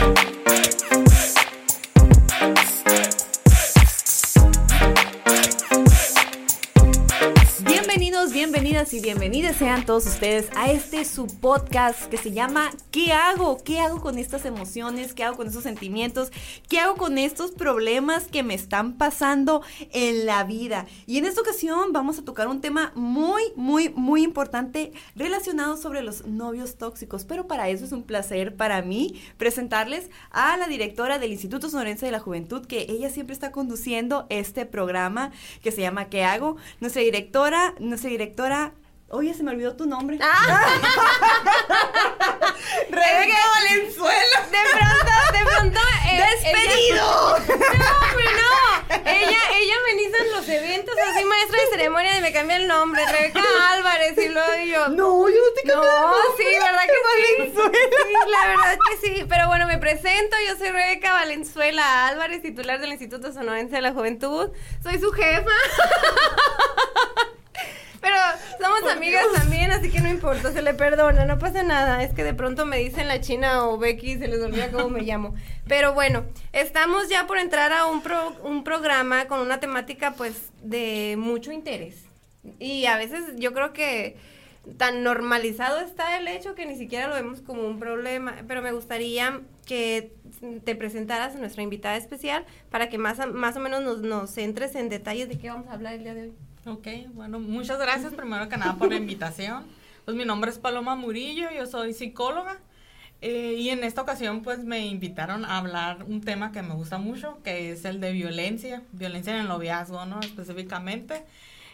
you bienvenidas y bienvenidos sean todos ustedes a este su podcast que se llama ¿Qué hago? ¿Qué hago con estas emociones? ¿Qué hago con estos sentimientos? ¿Qué hago con estos problemas que me están pasando en la vida? Y en esta ocasión vamos a tocar un tema muy, muy, muy importante relacionado sobre los novios tóxicos. Pero para eso es un placer para mí presentarles a la directora del Instituto Sonorense de la Juventud, que ella siempre está conduciendo este programa que se llama ¿Qué hago? Nuestra directora, nuestra directora Oye, se me olvidó tu nombre. Ah. Rebeca Valenzuela. De pronto, de pronto. Eh, ¡Despedido! no, pero no. Ella, ella ameniza en los eventos, así maestra de ceremonia y me cambia el nombre. Rebeca Álvarez y luego yo. No, yo no te cambié No, sí, verdad que sí. Sí, la verdad que sí. Pero bueno, me presento. Yo soy Rebeca Valenzuela Álvarez, titular del Instituto Sonorense de la Juventud. Soy su jefa. Pero somos amigas también, así que no importa, se le perdona, no pasa nada. Es que de pronto me dicen la China o Becky y se les olvida cómo me llamo. Pero bueno, estamos ya por entrar a un, un programa con una temática pues de mucho interés. Y a veces yo creo que tan normalizado está el hecho que ni siquiera lo vemos como un problema. Pero me gustaría que te presentaras a nuestra invitada especial para que más, más o menos nos, nos centres en detalles de qué vamos a hablar el día de hoy. Ok, bueno, muchas gracias primero que nada por la invitación. Pues mi nombre es Paloma Murillo, yo soy psicóloga eh, y en esta ocasión pues me invitaron a hablar un tema que me gusta mucho, que es el de violencia, violencia en el noviazgo, ¿no? Específicamente,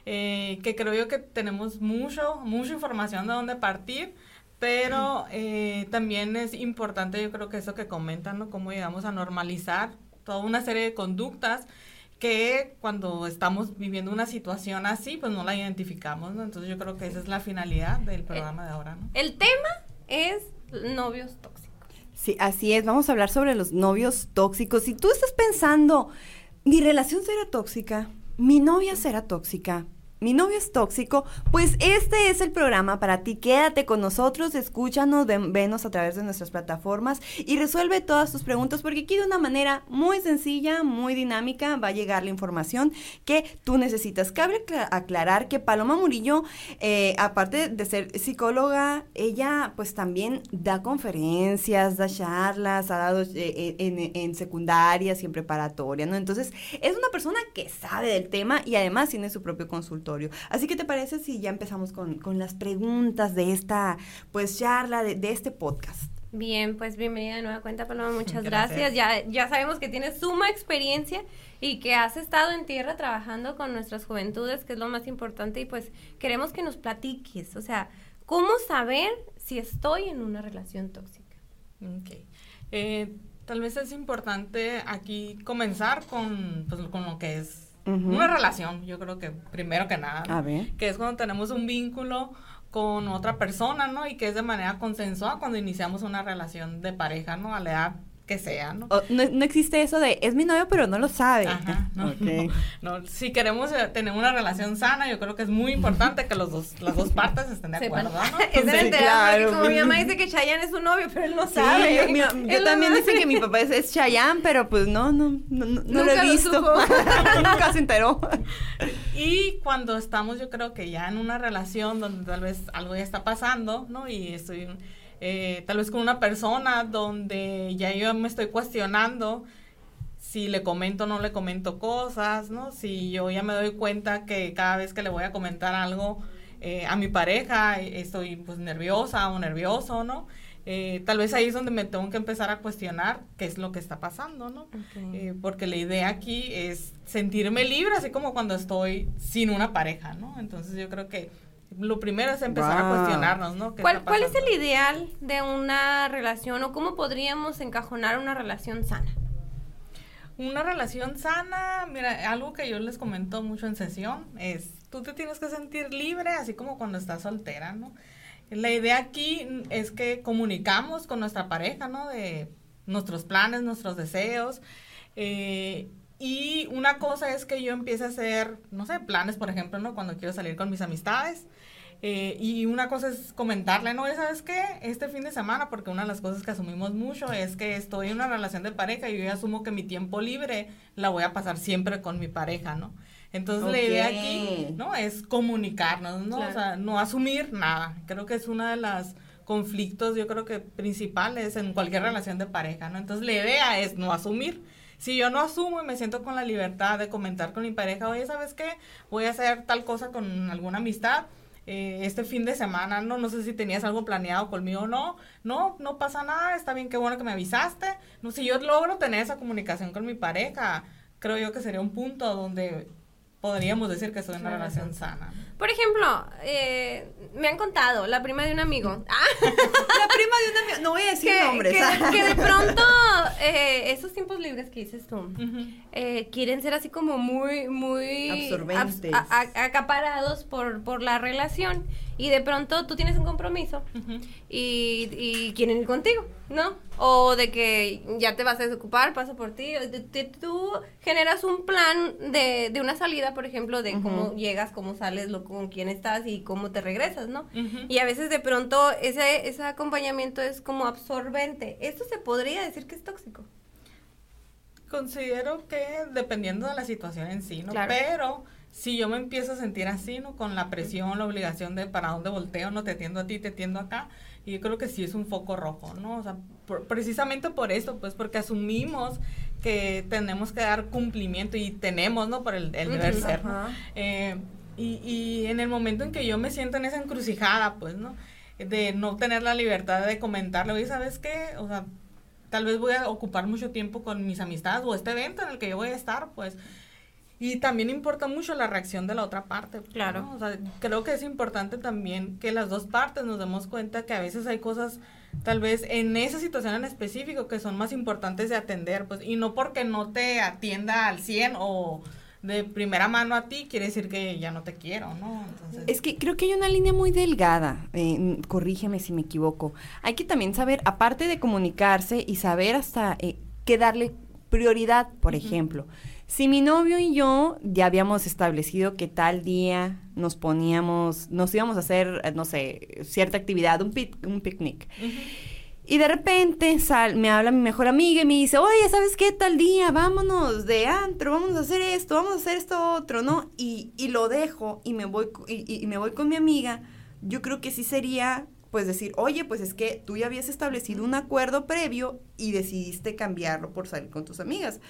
eh, que creo yo que tenemos mucho, mucha información de dónde partir, pero eh, también es importante yo creo que eso que comentan, ¿no? Cómo llegamos a normalizar toda una serie de conductas que cuando estamos viviendo una situación así, pues no la identificamos, ¿no? Entonces yo creo que esa es la finalidad del programa de ahora, ¿no? El tema es novios tóxicos. Sí, así es, vamos a hablar sobre los novios tóxicos. Si tú estás pensando, mi relación será tóxica, mi novia será tóxica, mi novio es tóxico, pues este es el programa para ti. Quédate con nosotros, escúchanos, venos a través de nuestras plataformas y resuelve todas tus preguntas porque aquí de una manera muy sencilla, muy dinámica va a llegar la información que tú necesitas. Cabe aclarar que Paloma Murillo, eh, aparte de ser psicóloga, ella pues también da conferencias, da charlas, ha dado eh, eh, en, en secundarias y en preparatoria, ¿no? Entonces es una persona que sabe del tema y además tiene su propio consultorio Así que te parece si ya empezamos con, las preguntas de esta pues charla, de, este podcast. Bien, pues bienvenida de nueva cuenta, Paloma. Muchas gracias. Ya, ya sabemos que tienes suma experiencia y que has estado en tierra trabajando con nuestras juventudes, que es lo más importante. Y pues queremos que nos platiques, o sea, ¿cómo saber si estoy en una relación tóxica? Ok. Eh, tal vez es importante aquí comenzar con, pues, con lo que es una relación, yo creo que primero que nada, que es cuando tenemos un vínculo con otra persona, ¿no? Y que es de manera consensuada cuando iniciamos una relación de pareja, ¿no? A la edad que sea, ¿no? ¿no? existe eso de es mi novio pero no lo sabe. Ajá, no, no, Si queremos eh, tener una relación sana, yo creo que es muy importante que los dos, las dos partes estén de acuerdo, ¿no? es claro. como mi mamá dice que Chayanne es su novio, pero él no sabe. yo, también dice que mi papá es, es Chayanne, pero pues no, no, no, no lo he visto. Nunca se enteró. Y cuando estamos, yo creo que ya en una relación donde tal vez algo ya está pasando, ¿no? Y estoy eh, tal vez con una persona donde ya yo me estoy cuestionando si le comento o no le comento cosas, ¿no? Si yo ya me doy cuenta que cada vez que le voy a comentar algo eh, a mi pareja estoy pues nerviosa o nervioso, ¿no? Eh, tal vez ahí es donde me tengo que empezar a cuestionar qué es lo que está pasando, ¿no? porque la idea aquí es sentirme libre, así como cuando estoy sin una pareja, ¿no? Entonces yo creo que lo primero es empezar a cuestionarnos, ¿no? ¿Cuál, ¿Cuál es el ideal de una relación o cómo podríamos encajonar una relación sana? Una relación sana, mira, algo que yo les comento mucho en sesión es, tú te tienes que sentir libre, así como cuando estás soltera, ¿no? La idea aquí es que comunicamos con nuestra pareja, ¿no? De nuestros planes, nuestros deseos. Eh, y una cosa es que yo empiece a hacer, no sé, planes, por ejemplo, ¿no? Cuando quiero salir con mis amistades. Eh, y una cosa es comentarle, no, ¿sabes qué? Este fin de semana, porque una de las cosas que asumimos mucho es que estoy en una relación de pareja y yo asumo que mi tiempo libre la voy a pasar siempre con mi pareja, ¿no? Entonces la idea aquí, ¿no? Es comunicarnos, ¿no? O sea, no asumir nada. Creo que es una de las conflictos, yo creo que principales en cualquier relación de pareja, ¿no? Entonces la idea es no asumir. Si yo no asumo y me siento con la libertad de comentar con mi pareja, oye, ¿sabes qué? Voy a hacer tal cosa con alguna amistad, eh, este fin de semana, no, no sé si tenías algo planeado conmigo o no, no, no pasa nada, está bien, qué bueno que me avisaste, no, si yo logro tener esa comunicación con mi pareja, creo yo que sería un punto donde podríamos decir que soy una relación sana. Por ejemplo, eh, me han contado, la prima de un amigo. la prima de un amigo. No voy a decir nombres. Que, de pronto, eh, esos tiempos libres que dices tú, eh, quieren ser así como muy, muy. Absorbentes. acaparados por, por la relación. Y de pronto tú tienes un compromiso y, y, quieren ir contigo, ¿no? O de que ya te vas a desocupar, paso por ti. tú generas un plan de, de, una salida, por ejemplo, de cómo llegas, cómo sales, lo, con quién estás y cómo te regresas, ¿no? Y a veces de pronto ese, ese acompañamiento es como absorbente. ¿Esto se podría decir que es tóxico? Considero que dependiendo de la situación en sí, ¿no? Pero si yo me empiezo a sentir así, ¿no? Con la presión, la obligación de para dónde volteo, no te atiendo a ti, te atiendo acá, y yo creo que sí es un foco rojo, ¿no? O sea, precisamente por eso, pues porque asumimos que tenemos que dar cumplimiento y tenemos, ¿no? Por el, el deber ser, eh, y, y en el momento en que yo me siento en esa encrucijada, pues, ¿no? De no tener la libertad de comentarle, oye, ¿sabes qué? O sea, tal vez voy a ocupar mucho tiempo con mis amistades o este evento en el que yo voy a estar, pues y también importa mucho la reacción de la otra parte. Claro. O sea, creo que es importante también que las dos partes nos demos cuenta que a veces hay cosas, tal vez en esa situación en específico, que son más importantes de atender, pues, y no porque no te atienda al 100 o de primera mano a ti, quiere decir que ya no te quiero, ¿no? Entonces... Es que creo que hay una línea muy delgada, eh, corrígeme si me equivoco. Hay que también saber, aparte de comunicarse y saber hasta eh, qué darle prioridad, por ejemplo. Si mi novio y yo ya habíamos establecido que tal día nos poníamos, nos íbamos a hacer, eh, no sé, cierta actividad, un, un picnic. Y de repente sal, me habla mi mejor amiga y me dice, oye, ¿sabes qué? Tal día, vámonos de antro, vamos a hacer esto, vamos a hacer esto otro, ¿no? Y, y lo dejo y me, voy, y, y me voy con mi amiga. Yo creo que sí sería pues decir, oye, pues es que tú ya habías establecido un acuerdo previo y decidiste cambiarlo por salir con tus amigas.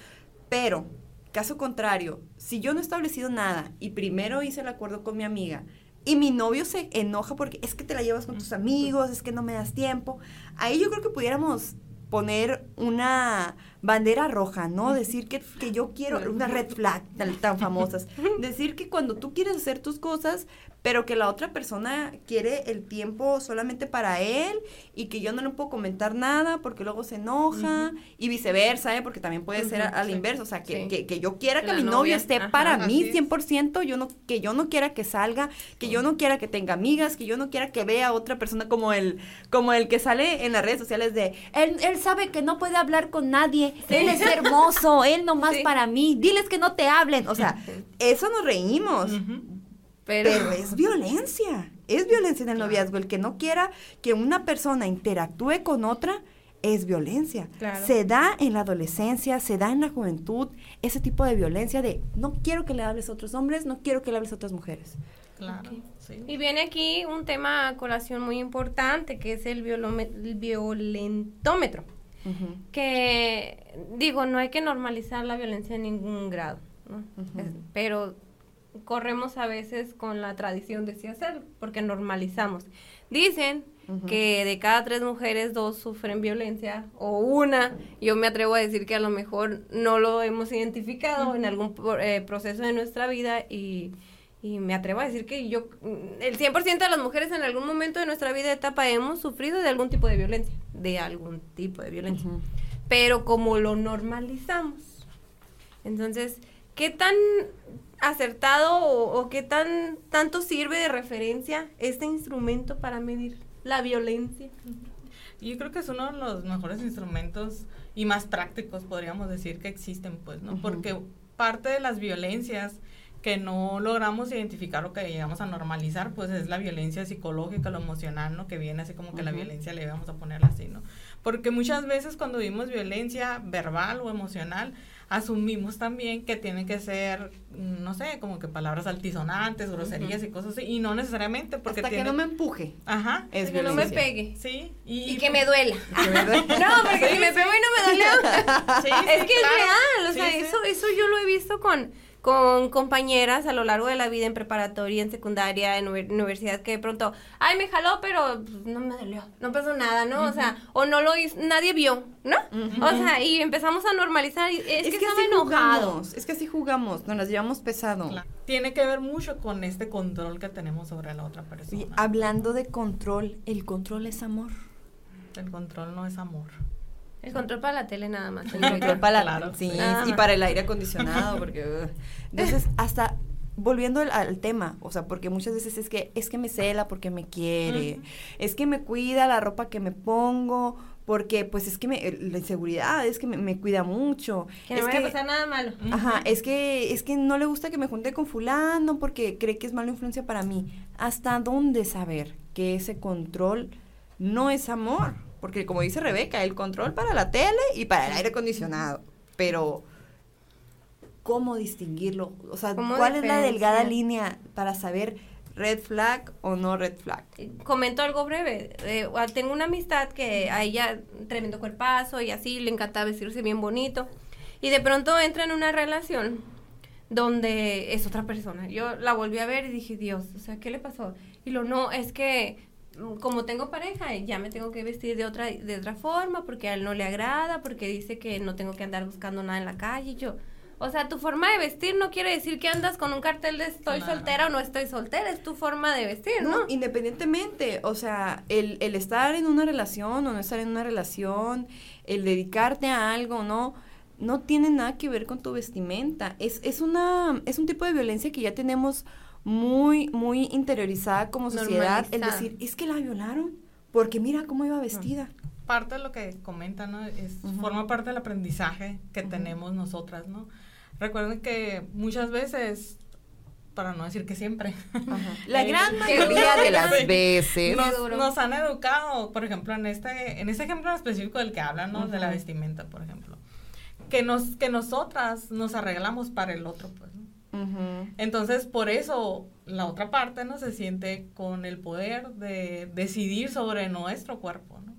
Pero Caso contrario, si yo no he establecido nada y primero hice el acuerdo con mi amiga y mi novio se enoja porque es que te la llevas con tus amigos, es que no me das tiempo, ahí yo creo que pudiéramos poner una bandera roja, ¿no? Decir que, que yo quiero, una red flag tan, tan famosas. Decir que cuando tú quieres hacer tus cosas, pero que la otra persona quiere el tiempo solamente para él y que yo no le puedo comentar nada porque luego se enoja y viceversa, ¿eh? porque también puede ser al inverso, o sea, que, que, yo quiera que mi novio esté para mí 100%, yo no, que yo no quiera que salga, que yo no quiera que tenga amigas, que yo no quiera que vea a otra persona como el, como el que sale en las redes sociales de, él, él sabe que no puede hablar con nadie, él es hermoso, él nomás para mí, diles que no te hablen, o sea, eso nos reímos. Pero, es violencia, es violencia en el noviazgo. El que no quiera que una persona interactúe con otra es violencia. Se da en la adolescencia, se da en la juventud, ese tipo de violencia de no quiero que le hables a otros hombres, no quiero que le hables a otras mujeres. Claro. Y viene aquí un tema a colación muy importante, que es el, violentómetro. Que, digo, no hay que normalizar la violencia en ningún grado, pero corremos a veces con la tradición de sí hacerlo, porque normalizamos. Dicen que de cada tres mujeres, dos sufren violencia, o una, yo me atrevo a decir que a lo mejor no lo hemos identificado en algún eh, proceso de nuestra vida y, y, me atrevo a decir que yo, el 100% de las mujeres en algún momento de nuestra vida etapa hemos sufrido de algún tipo de violencia, de algún tipo de violencia. Pero como lo normalizamos, entonces, ¿qué tan acertado o, qué tan tanto sirve de referencia este instrumento para medir la violencia? Yo creo que es uno de los mejores instrumentos y más prácticos, podríamos decir, que existen, pues, ¿no? Porque parte de las violencias que no logramos identificar o que llegamos a normalizar, pues es la violencia psicológica, lo emocional, ¿no? Que viene así como que la violencia le vamos a ponerla así, ¿no? Porque muchas veces cuando vimos violencia verbal o emocional, asumimos también que tiene que ser, no sé, como que palabras altisonantes, groserías y cosas así, y no necesariamente porque Hasta tiene... que no me empuje. Ajá. Es que no me pegue. Sí. Y, que me duela. Que me duele. No, porque si me pego y no me dolió. Sí, es que claro. es real, o Sí, sea, sí. eso, eso yo lo he visto con, con compañeras a lo largo de la vida en preparatoria, en secundaria, en universidad, que de pronto, ay, me jaló, pero pues, no me dolió, no pasó nada, ¿no? O sea, o no lo hizo, nadie vio, ¿no? O sea, y empezamos a normalizar, y es, que, estaba así enojado. jugamos, es que así jugamos, nos las llevamos pesado. Claro. Tiene que ver mucho con este control que tenemos sobre la otra persona. Y hablando de control, el control es amor. El control no es amor. El control para la tele nada más. El control para la- Claro. sí, Nada y para el aire acondicionado, porque uh, entonces hasta volviendo al, al tema, o sea, porque muchas veces es que es que me cela porque me quiere, es que me cuida la ropa que me pongo, porque pues es que me, la inseguridad es que me, me cuida mucho, Que no es vaya a pasar nada malo. Ajá, es que es que no le gusta que me junte con fulano porque cree que es mala influencia para mí. ¿Hasta dónde saber que ese control no es amor? Porque como dice Rebeca, el control para la tele y para el aire acondicionado, pero ¿cómo distinguirlo? O sea, ¿Cómo ¿cuál es la delgada línea para saber red flag o no red flag? comento algo breve. Eh, ah, tengo una amistad que a ella tremendo cuerpazo y así le encanta vestirse bien bonito. Y de pronto entra en una relación donde es otra persona. Yo la volví a ver y dije, Dios, o sea, ¿qué le pasó? Y lo no, es que como tengo pareja, ya me tengo que vestir de otra de otra forma porque a él no le agrada, porque dice que no tengo que andar buscando nada en la calle. Y yo, o sea, tu forma de vestir no quiere decir que andas con un cartel de estoy Claro. soltera o no estoy soltera, es tu forma de vestir, ¿no? No, independientemente, o sea, el, el estar en una relación o no estar en una relación, el dedicarte a algo, ¿no? No tiene nada que ver con tu vestimenta. Es, es una, es un tipo de violencia que ya tenemos muy, muy interiorizada como sociedad. El decir, es que la violaron, porque mira cómo iba vestida. Parte de lo que comenta, ¿no? Es. Forma parte del aprendizaje que tenemos nosotras, ¿no? Recuerden que muchas veces, para no decir que siempre, La Eh, gran mayoría de las veces. Nos, han educado, por ejemplo, en este, en este ejemplo específico del que hablan, ¿no? De la vestimenta, por ejemplo. Que, nos, que nosotras nos arreglamos para el otro, pues, ¿no? Ujú. Entonces, por eso la otra parte no se siente con el poder de decidir sobre nuestro cuerpo, ¿no?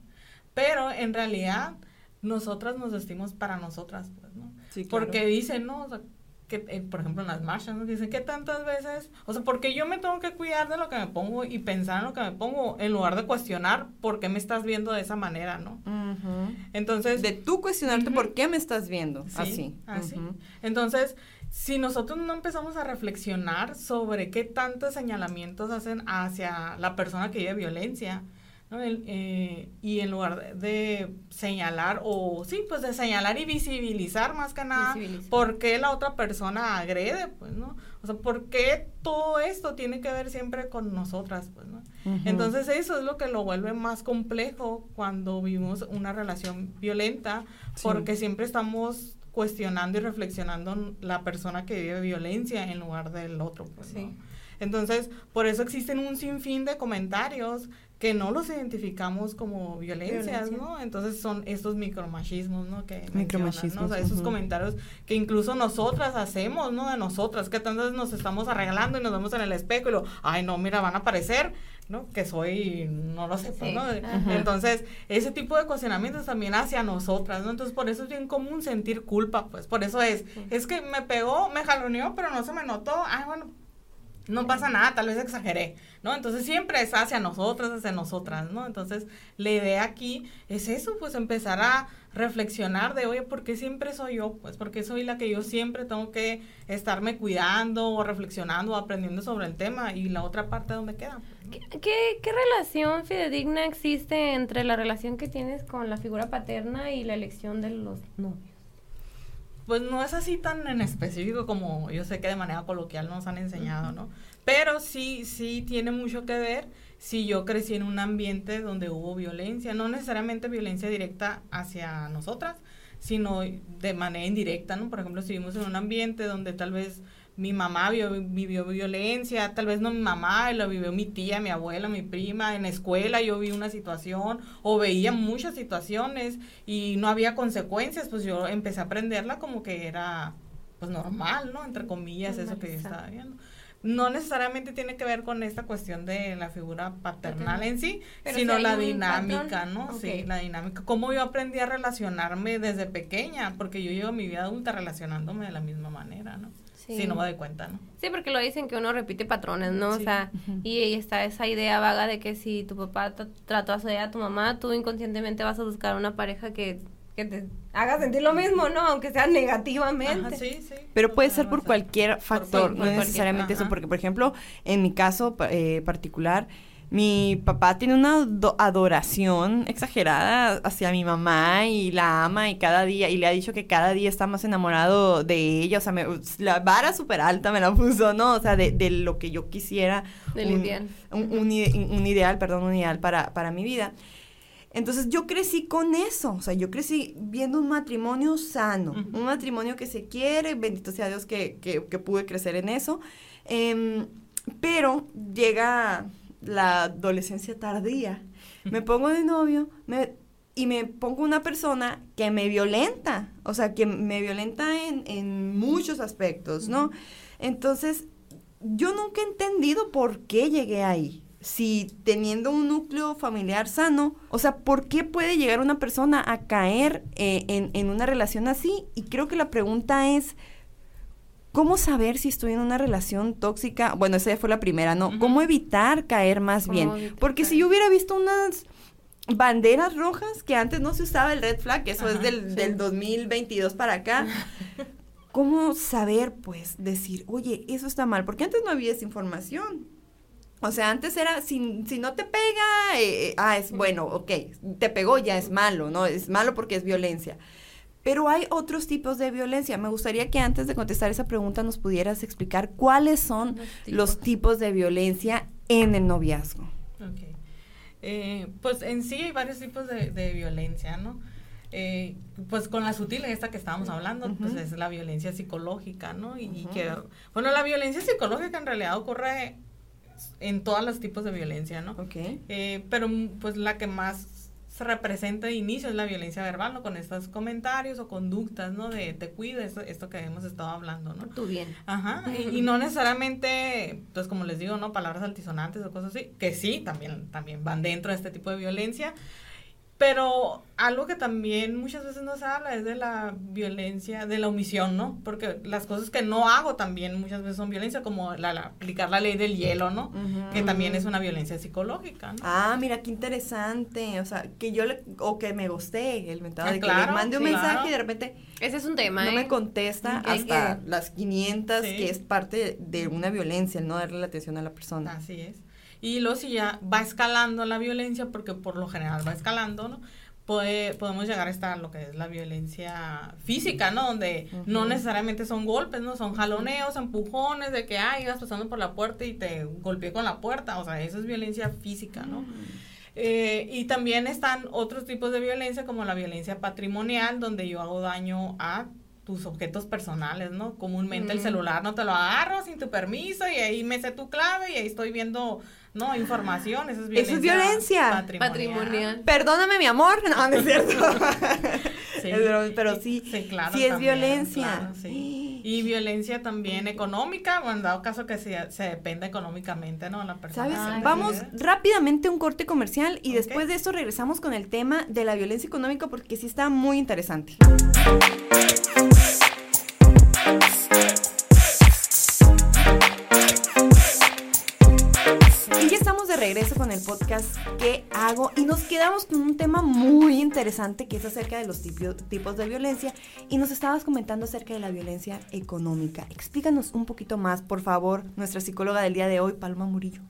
Pero en realidad nosotras nos vestimos para nosotras, pues, ¿no? Sí, claro. Porque dicen, ¿no? O sea, que, eh, por ejemplo, en las marchas, ¿no? Dicen que tantas veces, o sea, porque yo me tengo que cuidar de lo que me pongo y pensar en lo que me pongo, en lugar de cuestionar por qué me estás viendo de esa manera, ¿no? Ujú. Entonces, De tú cuestionarte Ujú. por qué me estás viendo Sí, así. así. Ujú. Entonces, si nosotros no empezamos a reflexionar sobre qué tantos señalamientos hacen hacia la persona que vive violencia, ¿no? El, eh, y en lugar de, de señalar, o sí, pues de señalar y visibilizar más que nada, por qué la otra persona agrede, pues, ¿no? O sea, por qué todo esto tiene que ver siempre con nosotras, pues, ¿no? Entonces eso es lo que lo vuelve más complejo cuando vivimos una relación violenta, Sí. porque siempre estamos cuestionando y reflexionando la persona que vive violencia en lugar del otro. pues, ¿no? Sí. Entonces, por eso existen un sinfín de comentarios que no los identificamos como violencias, Violencia. ¿no? Entonces son estos micromachismos, ¿no? Que mencionan, ¿no? O Micromachismos, sea, esos ujú. comentarios que incluso nosotras hacemos, ¿no? De nosotras, que tantas nos estamos arreglando y nos vemos en el espejo y lo, ay, no, mira, van a aparecer, ¿no? Que soy, no lo sé, Sí, ¿no? ajá. Entonces, ese tipo de cuestionamientos también hacia nosotras, ¿no? Entonces, por eso es bien común sentir culpa, pues, por eso es, es que me pegó, me jaloneó, pero no se me notó, ay, bueno, no pasa nada, tal vez exageré, ¿no? Entonces siempre es hacia nosotras, hacia nosotras, ¿no? Entonces la idea aquí es eso, pues empezar a reflexionar de, oye, ¿por qué siempre soy yo? Pues porque soy la que yo siempre tengo que estarme cuidando o reflexionando o aprendiendo sobre el tema y la otra parte dónde queda. ¿Qué, qué, qué relación fidedigna existe entre la relación que tienes con la figura paterna y la elección de los novios? Pues no es así tan en específico como yo sé que de manera coloquial nos han enseñado, ¿no? Pero sí, sí tiene mucho que ver si yo crecí en un ambiente donde hubo violencia, no necesariamente violencia directa hacia nosotras, sino de manera indirecta, ¿no? Por ejemplo, si vivimos en un ambiente donde tal vez mi mamá vivió, violencia, tal vez no mi mamá, lo vivió mi tía, mi abuela, mi prima, en la escuela yo vi una situación o veía muchas situaciones y no había consecuencias, pues yo empecé a aprenderla como que era pues normal, ¿no? Entre comillas, eso que yo estaba viendo. No necesariamente tiene que ver con esta cuestión de la figura paternal en sí, sino la dinámica, ¿no? Sí, la dinámica. Cómo yo aprendí a relacionarme desde pequeña, porque yo llevo mi vida adulta relacionándome de la misma manera, ¿no? Sí. no me doy cuenta, ¿no? Sí, porque lo dicen que uno repite patrones, ¿no? O sea, y, está esa idea vaga de que si tu papá trató así a tu mamá, tú inconscientemente vas a buscar una pareja que, que te haga sentir lo mismo, ¿no? Aunque sea negativamente. sí, sí. Pero puede ser por cualquier factor, no necesariamente eso, porque, por ejemplo, en mi caso eh, particular, mi papá tiene una adoración exagerada hacia mi mamá y la ama y cada día, y le ha dicho que cada día está más enamorado de ella, o sea, la vara súper alta me la puso, ¿no? O sea, de, de lo que yo quisiera. Del un, ideal. Un, un, ideal, perdón, un ideal para, para mi vida. Entonces yo crecí con eso, o sea, yo crecí viendo un matrimonio sano, un matrimonio que se quiere, bendito sea Dios que, que, que pude crecer en eso, eh, pero llega la adolescencia tardía. Me pongo de novio me, y me pongo una persona que me violenta, o sea, que me violenta en, en muchos aspectos, ¿no? Entonces, yo nunca he entendido por qué llegué ahí. Si teniendo un núcleo familiar sano, o sea, ¿por qué puede llegar una persona a caer eh, en, en una relación así? Y creo que la pregunta es, ¿Cómo saber si estoy en una relación tóxica? Bueno, esa fue la primera, ¿no? ¿Cómo evitar caer más bien? Porque si yo hubiera visto unas banderas rojas, que antes no se usaba el red flag, eso es del, del 2022 para acá, ¿cómo saber, pues, decir, oye, eso está mal? Porque antes no había esa información. O sea, antes era, si, si no te pega, eh, ah, es bueno, ok, te pegó, ya es malo, ¿no? Es malo porque es violencia. Pero hay otros tipos de violencia. Me gustaría que antes de contestar esa pregunta nos pudieras explicar cuáles son los tipos, de violencia en el noviazgo. Ok. Eh, pues en sí hay varios tipos de, violencia, ¿no? Eh, pues con la sutil, esta que estábamos hablando, pues es la violencia psicológica, ¿no? Y, que, bueno, la violencia psicológica en realidad ocurre en todos los tipos de violencia, ¿no? Ok. Eh, pero pues la que más se representa de inicio es la violencia verbal, ¿no? Con estos comentarios o conductas, ¿no? De te cuido, esto, esto que hemos estado hablando, ¿no? Tú bien. Ajá, y, no necesariamente, pues como les digo, ¿no? Palabras altisonantes o cosas así, que sí, también, también van dentro de este tipo de violencia, pero algo que también muchas veces no se habla es de la violencia, de la omisión, ¿no? Porque las cosas que no hago también muchas veces son violencia, como la, aplicar la ley del hielo, ¿no? Que también es una violencia psicológica, ¿no? Ah, mira, qué interesante. O sea, que yo le, o que me gusté el mentado, ah, de que le mande un mensaje y de repente... Ese es un tema, No me ¿eh? contesta hasta las 500, que es parte de una violencia, el no darle la atención a la persona. Así es. Y luego si ya va escalando la violencia, porque por lo general va escalando, ¿no? Puede, podemos llegar a estar lo que es la violencia física, ¿no? Donde no necesariamente son golpes, ¿no? Son jaloneos, empujones, de que, ay, ibas pasando por la puerta y te golpeé con la puerta. O sea, eso es violencia física, ¿no? Mm. Eh, y también están otros tipos de violencia, como la violencia patrimonial, donde yo hago daño a tus objetos personales, ¿no? Comúnmente el celular no te lo agarro sin tu permiso y ahí me sé tu clave y ahí estoy viendo no, información, eso es violencia. Eso es violencia. Patrimonial. Perdóname, mi amor. No, no es cierto. sí. pero, sí, sí, claro, sí es violencia. Y violencia también económica, o en dado caso que se, se dependa económicamente, ¿no? La persona. ¿Sabes? Vamos rápidamente a un corte comercial y después de eso regresamos con el tema de la violencia económica porque sí está muy interesante. Regreso con el podcast ¿Qué hago? Y nos quedamos con un tema muy interesante que es acerca de los tipos de violencia y nos estabas comentando acerca de la violencia económica. Explícanos un poquito más, por favor, nuestra psicóloga del día de hoy, Palma Murillo.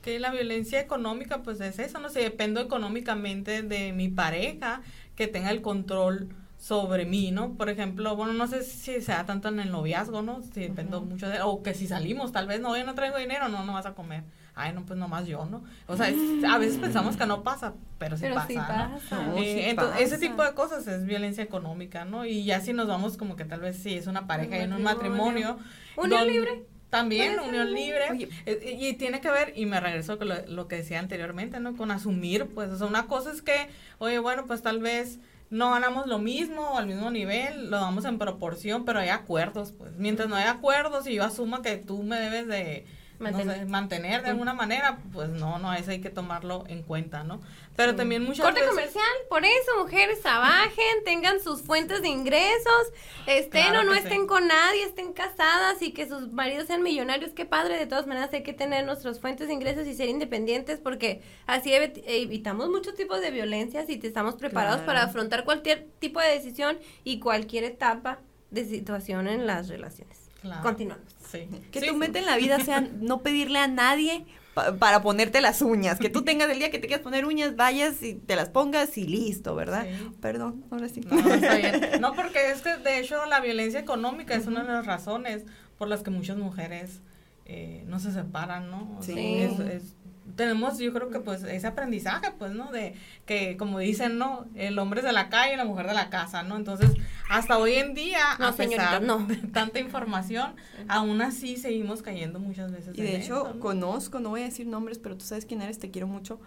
Que la violencia económica, pues es eso, no sé, dependo económicamente de mi pareja que tenga el control sobre mí, ¿no? Por ejemplo, bueno, no sé si sea tanto en el noviazgo, ¿no? Si dependo mucho de, o que si salimos, tal vez, no, yo no traigo dinero, no, no vas a comer ay, no, pues nomás yo, ¿no? O sea, es- a veces pensamos que no pasa, pero sí Pero pasa, sí pasa. No, Eh, sí entonces, ese tipo de cosas es violencia económica, ¿no? Y ya si nos vamos como que tal vez sí es una pareja y en un matrimonio. Unión libre. También, unión libre. Oye. Y, y tiene que ver, y me regreso con lo, lo que decía anteriormente, ¿no? Con asumir, pues, o sea, una cosa es que, oye, bueno, pues tal vez no ganamos lo mismo o al mismo nivel, lo damos en proporción, pero hay acuerdos, pues. Mientras no hay acuerdos y yo asuma que tú me debes de mantener, de alguna manera, pues no, no, eso hay que tomarlo en cuenta, ¿no? Pero también muchas Corte veces... comercial, por eso mujeres trabajen, tengan sus fuentes de ingresos, estén Claro o no estén sí. con nadie, estén casadas y que sus maridos sean millonarios, qué padre, de todas maneras hay que tener nuestras fuentes de ingresos y ser independientes porque así evi- evitamos muchos tipos de violencias y te estamos preparados Claro. para afrontar cualquier tipo de decisión y cualquier etapa de situación en las relaciones. Claro. Continuamos. Sí. Que Sí, tu meta en la vida sea no pedirle a nadie pa- para ponerte las uñas. Que tú tengas el día que te quieras poner uñas, vayas y te las pongas y listo, ¿verdad? Sí. Perdón, ahora sí. No, está bien. No, porque es que de hecho la violencia económica es una de las razones por las que muchas mujeres eh, no se separan, ¿no? O sea, Sí. es- es- tenemos, yo creo que pues ese aprendizaje, pues, ¿no? De que, como dicen, ¿no? El hombre es de la calle y la mujer de la casa, ¿no? Entonces, hasta hoy en día, No, a pesar señorita, no. de tanta información, aún así seguimos cayendo muchas veces Y en de hecho, eso, ¿no? conozco, no voy a decir nombres, pero tú sabes quién eres, te quiero mucho.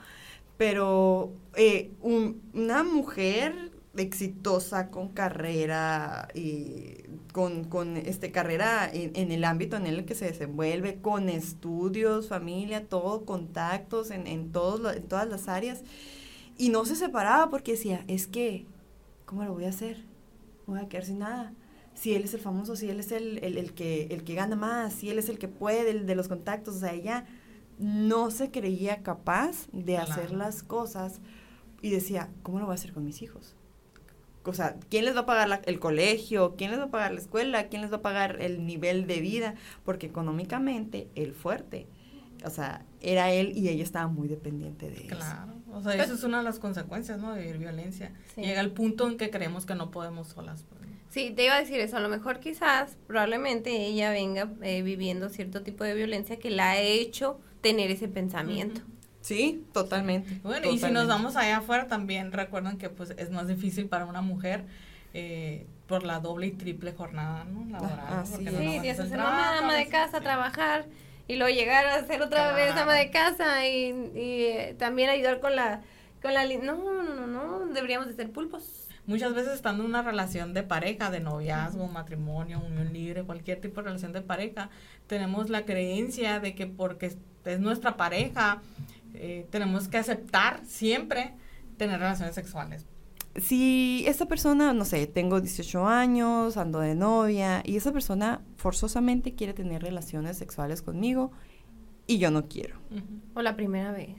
Pero eh, un- una mujer exitosa con carrera y con, con este carrera en, en el ámbito en el que se desenvuelve, con estudios, familia, todo, contactos en, en, todos en todas las áreas. Y no se separaba porque decía, es que, ¿cómo lo voy a hacer? Voy a quedar sin nada. Si él es el famoso, si él es el, el, el que, el que gana más, si él es el que puede, el de los contactos, o sea, ella no se creía capaz de Claro. hacer las cosas y decía, ¿cómo lo voy a hacer con mis hijos? O sea, ¿quién les va a pagar la- el colegio? ¿Quién les va a pagar la escuela? ¿Quién les va a pagar el nivel de vida? Porque económicamente, el fuerte, o sea, era él y ella estaba muy dependiente de eso. Claro, o sea, eso es una de las consecuencias, ¿no? De vivir violencia. Sí. Llega el punto en que creemos que no podemos solas. pues. Sí, te iba a decir eso. A lo mejor quizás, probablemente ella venga eh, viviendo cierto tipo de violencia que la ha hecho tener ese pensamiento. Sí, totalmente. Bueno, y si nos vamos allá afuera también recuerden que pues es más difícil para una mujer eh, por la doble y triple jornada ¿no? laboral. Ah, sí. No Sí, ser mamá, ama de casa, sí. trabajar y luego llegar a ser otra vez ama de casa y, y, eh, también ayudar con la con la no, no, no, no, deberíamos de ser pulpos. Muchas veces estando en una relación de pareja, de noviazgo, matrimonio, unión libre, cualquier tipo de relación de pareja, tenemos la creencia de que porque es nuestra pareja, eh, tenemos que aceptar siempre tener relaciones sexuales. si esa persona, no sé, tengo 18 años, ando de novia, y esa persona forzosamente quiere tener relaciones sexuales conmigo y yo no quiero. Ujú. O la primera vez.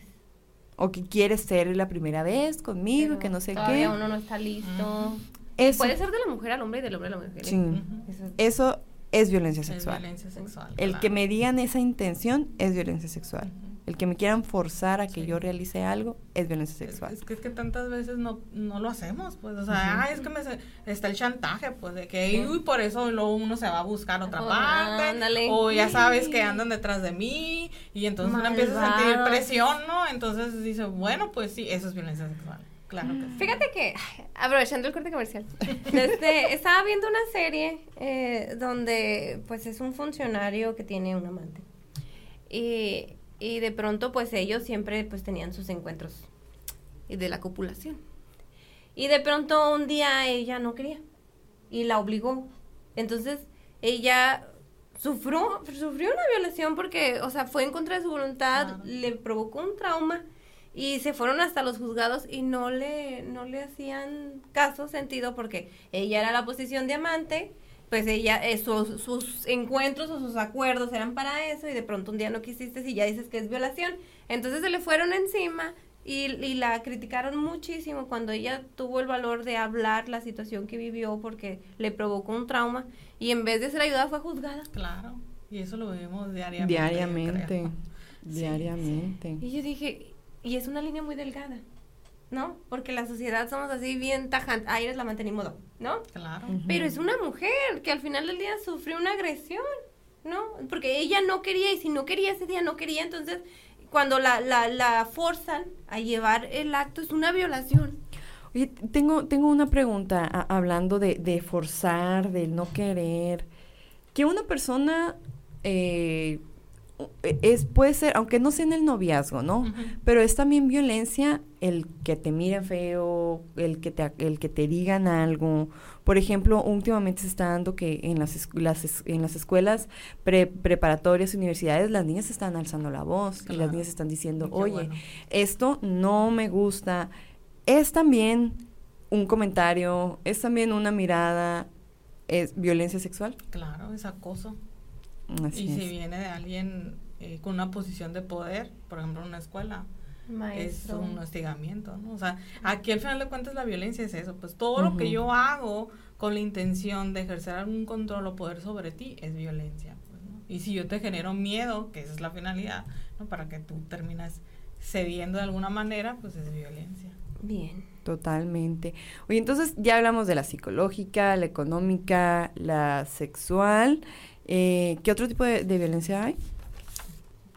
O que quiere ser la primera vez conmigo, Pero que no sé todavía qué. uno no está listo. Eso, Puede ser de la mujer al hombre y del hombre a la mujer. sí, Ujú. Eso- eso es violencia Es sexual. violencia sexual. El claro. que me digan esa intención es violencia sexual. Ujú. El que me quieran forzar a que Sí. yo realice algo es violencia sexual. es que, es que tantas veces no, no lo hacemos, pues, o sea, ay, es que me está el chantaje, pues, de que, Sí. uy, por eso luego uno se va a buscar otra Oh, parte, ándale. o ya sabes que andan detrás de mí, y entonces uno empieza a sentir presión, ¿no? Entonces dice, bueno, pues sí, eso es violencia sexual, claro que sí. Fíjate que, aprovechando el corte comercial, este, estaba viendo una serie eh, donde pues es un funcionario que tiene un amante. Y, y de pronto pues ellos siempre pues tenían sus encuentros y de la copulación. Y de pronto un día ella no quería y la obligó. Entonces ella sufrió, sufrió una violación porque, o sea, fue en contra de su voluntad, Claro. le provocó un trauma y se fueron hasta los juzgados y no le, no le hacían caso, sentido, porque ella era la posición de amante, pues ella, eh, sus, sus encuentros o sus acuerdos eran para eso y de pronto un día no quisiste y ya dices que es violación. Entonces se le fueron encima y, y la criticaron muchísimo cuando ella tuvo el valor de hablar la situación que vivió porque le provocó un trauma y en vez de ser ayudada fue juzgada. Claro, y eso lo vivimos diariamente. Diariamente. Diariamente. Y yo dije, y es una línea muy delgada, ¿no? Porque la sociedad somos así bien tajantes, ah, eres la amante, ni modo, ¿no? Claro. Pero es una mujer que al final del día sufrió una agresión, ¿no? Porque ella no quería y si no quería ese día no quería, entonces cuando la, la, la forzan a llevar el acto es una violación. Oye, tengo, tengo una pregunta a- hablando de, de forzar, del no querer. Que una persona eh, es, puede ser, aunque no sea en el noviazgo, ¿no? Pero es también violencia el que te miren feo, el que te, el que te digan algo. Por ejemplo, últimamente se está dando que en las, las en las escuelas pre- preparatorias, universidades, las niñas están alzando la voz y las niñas están diciendo, Qué oye, bueno. esto no me gusta. Es también un comentario, es también una mirada, es violencia sexual. Claro, es acoso. Así y es. si viene de alguien eh, con una posición de poder, por ejemplo, en una escuela, es un hostigamiento, ¿no? O sea, aquí al final de cuentas la violencia es eso, pues todo lo que yo hago con la intención de ejercer algún control o poder sobre ti es violencia, pues, ¿no? Y si yo te genero miedo, que esa es la finalidad, ¿no? Para que tú terminas cediendo de alguna manera, pues es violencia. Bien. Totalmente. Oye, entonces ya hablamos de la psicológica, la económica, la sexual. Eh, ¿Qué otro tipo de, de violencia hay?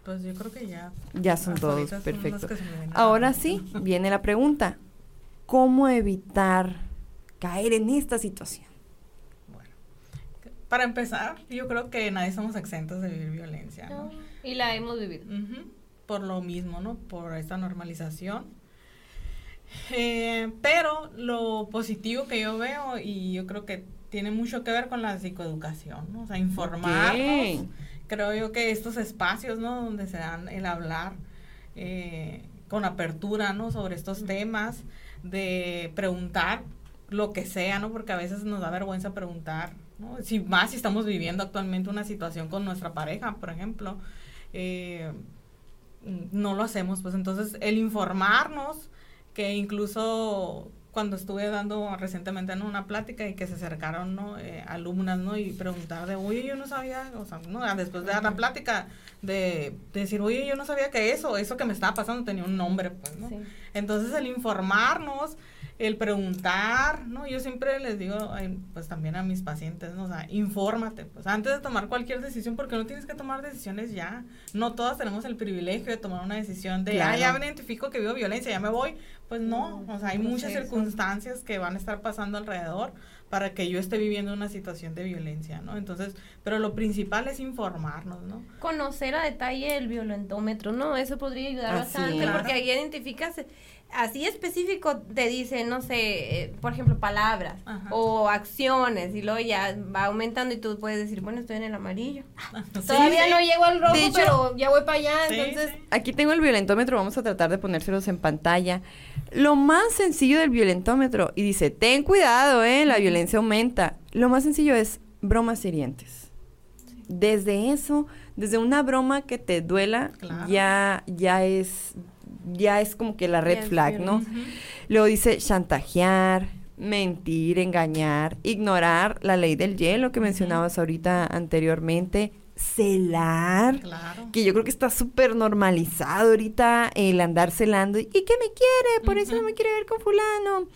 Pues yo creo que ya. Ya son todos, son perfecto. la Ahora sí, viene la pregunta. ¿Cómo evitar caer en esta situación? Bueno, para empezar, yo creo que nadie somos exentos de vivir violencia, ¿no? Y la hemos vivido. Ujú, Por lo mismo, ¿no? Por esta normalización. Eh, pero lo positivo que yo veo, y yo creo que tiene mucho que ver con la psicoeducación, ¿no? O sea, informarnos. Creo yo que estos espacios, ¿no? Donde se dan el hablar eh, con apertura, ¿no? Sobre estos temas, de preguntar lo que sea, ¿no? Porque a veces nos da vergüenza preguntar, ¿no? Si más si estamos viviendo actualmente una situación con nuestra pareja, por ejemplo, eh, no lo hacemos, pues entonces el informarnos, que incluso cuando estuve dando recientemente en una plática y que se acercaron ¿no? Eh, alumnas ¿no? y preguntar de, oye, yo no sabía, o sea, ¿no? después de dar la plática, de, de decir, oye, yo no sabía que eso, eso que me estaba pasando tenía un nombre, pues, ¿no? Sí. Entonces el informarnos, el preguntar, ¿no? Yo siempre les digo, pues también a mis pacientes, ¿no? O sea, infórmate, pues antes de tomar cualquier decisión, porque no tienes que tomar decisiones ya. No todas tenemos el privilegio de tomar una decisión de, ah, Claro. ya me identifico que vivo violencia, ya me voy. Pues no, No, o sea, hay proceso. muchas circunstancias que van a estar pasando alrededor para que yo esté viviendo una situación de violencia, ¿no? Entonces, pero lo principal es informarnos, ¿no? Conocer a detalle el violentómetro, ¿no? Eso podría ayudar Así bastante es. porque ahí identificas, así específico te dice, no sé, eh, por ejemplo, palabras Ajá. o acciones y luego ya va aumentando y tú puedes decir, bueno, estoy en el amarillo. Sí, Todavía sí. no llego al rojo, hecho- pero ya voy para allá, Sí, entonces... sí. Aquí tengo el violentómetro, vamos a tratar de ponérselos en pantalla. Lo más sencillo del violentómetro, y dice, ten cuidado, eh, la violencia aumenta. Lo más sencillo es bromas hirientes. Desde eso, desde una broma que te duela, Claro. ya, ya es, ya es como que la red flag, ¿no? Luego dice chantajear, mentir, engañar, ignorar la ley del hielo que mencionabas ahorita anteriormente, celar, Claro. que yo creo que está súper normalizado ahorita el andar celando. ¿Y qué me quiere? Por eso no me quiere ver con fulano.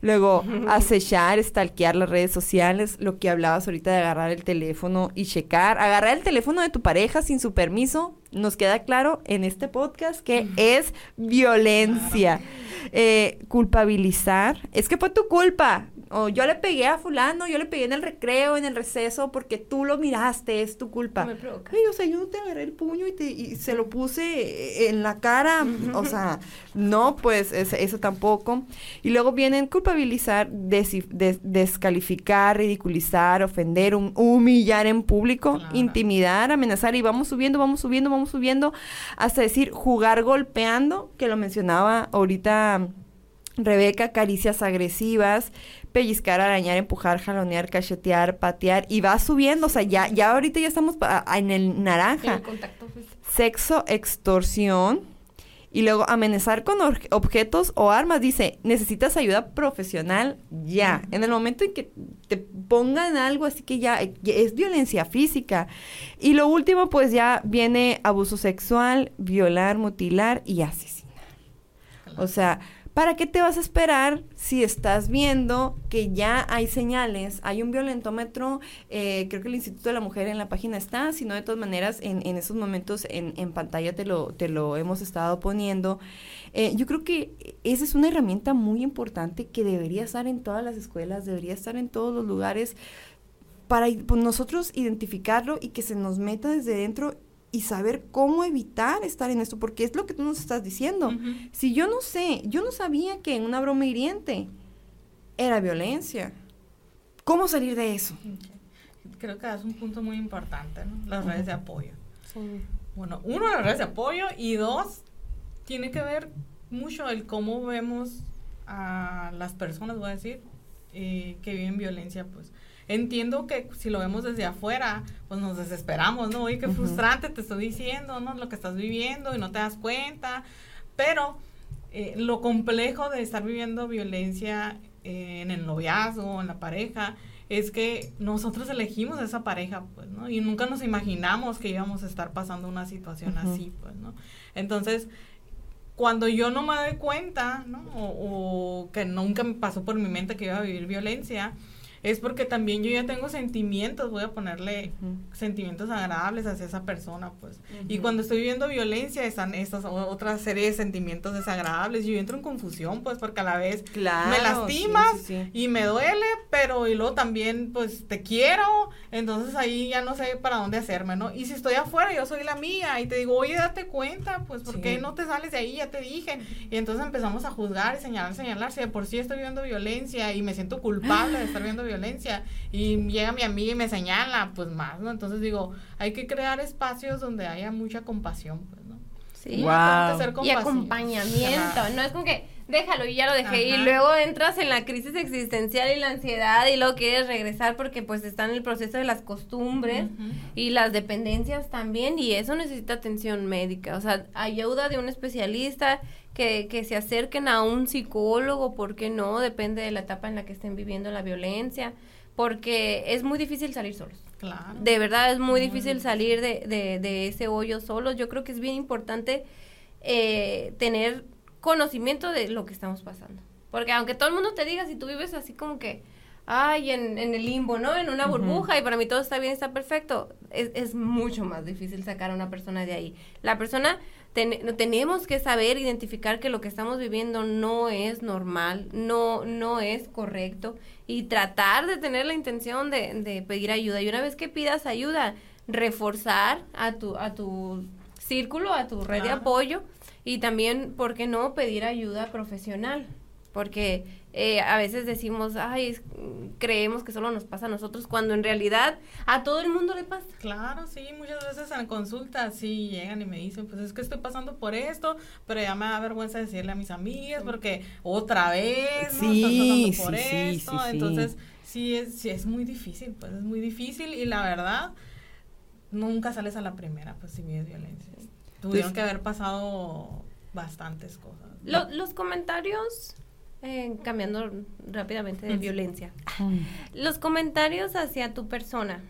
Luego, acechar, stalkear las redes sociales, lo que hablabas ahorita de agarrar el teléfono y checar. Agarrar el teléfono de tu pareja sin su permiso, nos queda claro en este podcast que es violencia. Eh, culpabilizar, es que fue tu culpa. O yo le pegué a fulano, yo le pegué en el recreo, en el receso, porque tú lo miraste, es tu culpa. Me provoca. Ay, o sea, yo te agarré el puño y, te, y se lo puse en la cara. O sea, no, pues es- eso tampoco. Y luego vienen culpabilizar, desi- des- descalificar, ridiculizar, ofender, hum- humillar en público, Claro. intimidar, amenazar. Y vamos subiendo, vamos subiendo, vamos subiendo, hasta decir jugar golpeando, que lo mencionaba ahorita Rebeca, caricias agresivas, pellizcar, arañar, empujar, jalonear, cachetear, patear y va subiendo, o sea, ya, ya ahorita ya estamos a- en el naranja. El contacto físico. Sexo, extorsión y luego amenazar con objetos o armas. Dice, necesitas ayuda profesional ya. En el momento en que te pongan algo así que ya, ya es violencia física. Y lo último, pues ya viene abuso sexual, violar, mutilar y asesinar. O sea, ¿Para qué te vas a esperar si estás viendo que ya hay señales? Hay un violentómetro, eh, creo que el Instituto de la Mujer en la página está, si no de todas maneras en, esos momentos en, en, pantalla te lo, te lo hemos estado poniendo. Eh, yo creo que esa es una herramienta muy importante que debería estar en todas las escuelas, debería estar en todos los lugares para pues, nosotros identificarlo y que se nos meta desde dentro y saber cómo evitar estar en esto, porque es lo que tú nos estás diciendo. Si yo no sé, yo no sabía que en una broma hiriente era violencia. ¿Cómo salir de eso? Creo que es un punto muy importante, ¿no? Las redes de apoyo. Bueno, uno, las redes de apoyo y dos, tiene que ver mucho el cómo vemos a las personas, voy a decir, eh, que viven violencia, pues entiendo que si lo vemos desde afuera, pues nos desesperamos, ¿no? Oye, qué frustrante te estoy diciendo, ¿no? Lo que estás viviendo y no te das cuenta. Pero eh, lo complejo de estar viviendo violencia eh, en el noviazgo, en la pareja, es que nosotros elegimos esa pareja, pues, ¿no? Y nunca nos imaginamos que íbamos a estar pasando una situación así, pues, ¿no? Entonces, cuando yo no me doy cuenta, ¿no? O, o, que nunca me pasó por mi mente que iba a vivir violencia, es porque también yo ya tengo sentimientos, voy a ponerle sentimientos agradables hacia esa persona, pues. Y cuando estoy viviendo violencia están estas otra serie de sentimientos desagradables. Yo entro en confusión, pues, porque a la vez me lastimas y me duele, pero y luego también, pues, te quiero. Entonces ahí ya no sé para dónde hacerme, ¿no? Y si estoy afuera, yo soy la mía y te digo, oye, date cuenta, pues, ¿por qué no te sales de ahí? Ya te dije. Y entonces empezamos a juzgar y señalar, señalar. Si de por sí estoy viviendo violencia y me siento culpable de estar viviendo violencia violencia y llega mi amiga y me señala, pues más, ¿no? Entonces digo, hay que crear espacios donde haya mucha compasión, pues, ¿no? Sí, y acompañamiento, no es como que déjalo y ya lo dejé y luego entras en la crisis existencial y la ansiedad y luego quieres regresar porque pues está en el proceso de las costumbres y las dependencias también y eso necesita atención médica, o sea, ayuda de un especialista que, que se acerquen a un psicólogo, ¿por qué no? Depende de la etapa en la que estén viviendo la violencia, porque es muy difícil salir solos. Claro. De verdad es muy, difícil, salir de, de, de, ese hoyo solos. Yo creo que es bien importante eh, tener conocimiento de lo que estamos pasando. Porque aunque todo el mundo te diga, si tú vives así como que, ay, en, en el limbo, ¿no? En una burbuja y para mí todo está bien, está perfecto, es, es mucho más difícil sacar a una persona de ahí. La persona tenemos que saber identificar que lo que estamos viviendo no es normal, no, no es correcto y tratar de tener la intención de, de pedir ayuda. Y una vez que pidas ayuda, reforzar a tu, a tu círculo, a tu red de apoyo y también, ¿por qué no pedir ayuda profesional? Porque eh, a veces decimos, ay, creemos que solo nos pasa a nosotros, cuando en realidad a todo el mundo le pasa. Claro, sí, muchas veces en consulta sí llegan y me dicen, pues es que estoy pasando por esto, pero ya me da vergüenza decirle a mis amigas porque otra vez, ¿no? Sí, pasando por esto. Entonces, sí es, sí es muy difícil, pues es muy difícil y la verdad, nunca sales a la primera, pues si vives violencia. Tuvieron que haber pasado bastantes cosas. los comentarios eh, cambiando rápidamente de violencia. Los comentarios hacia tu persona,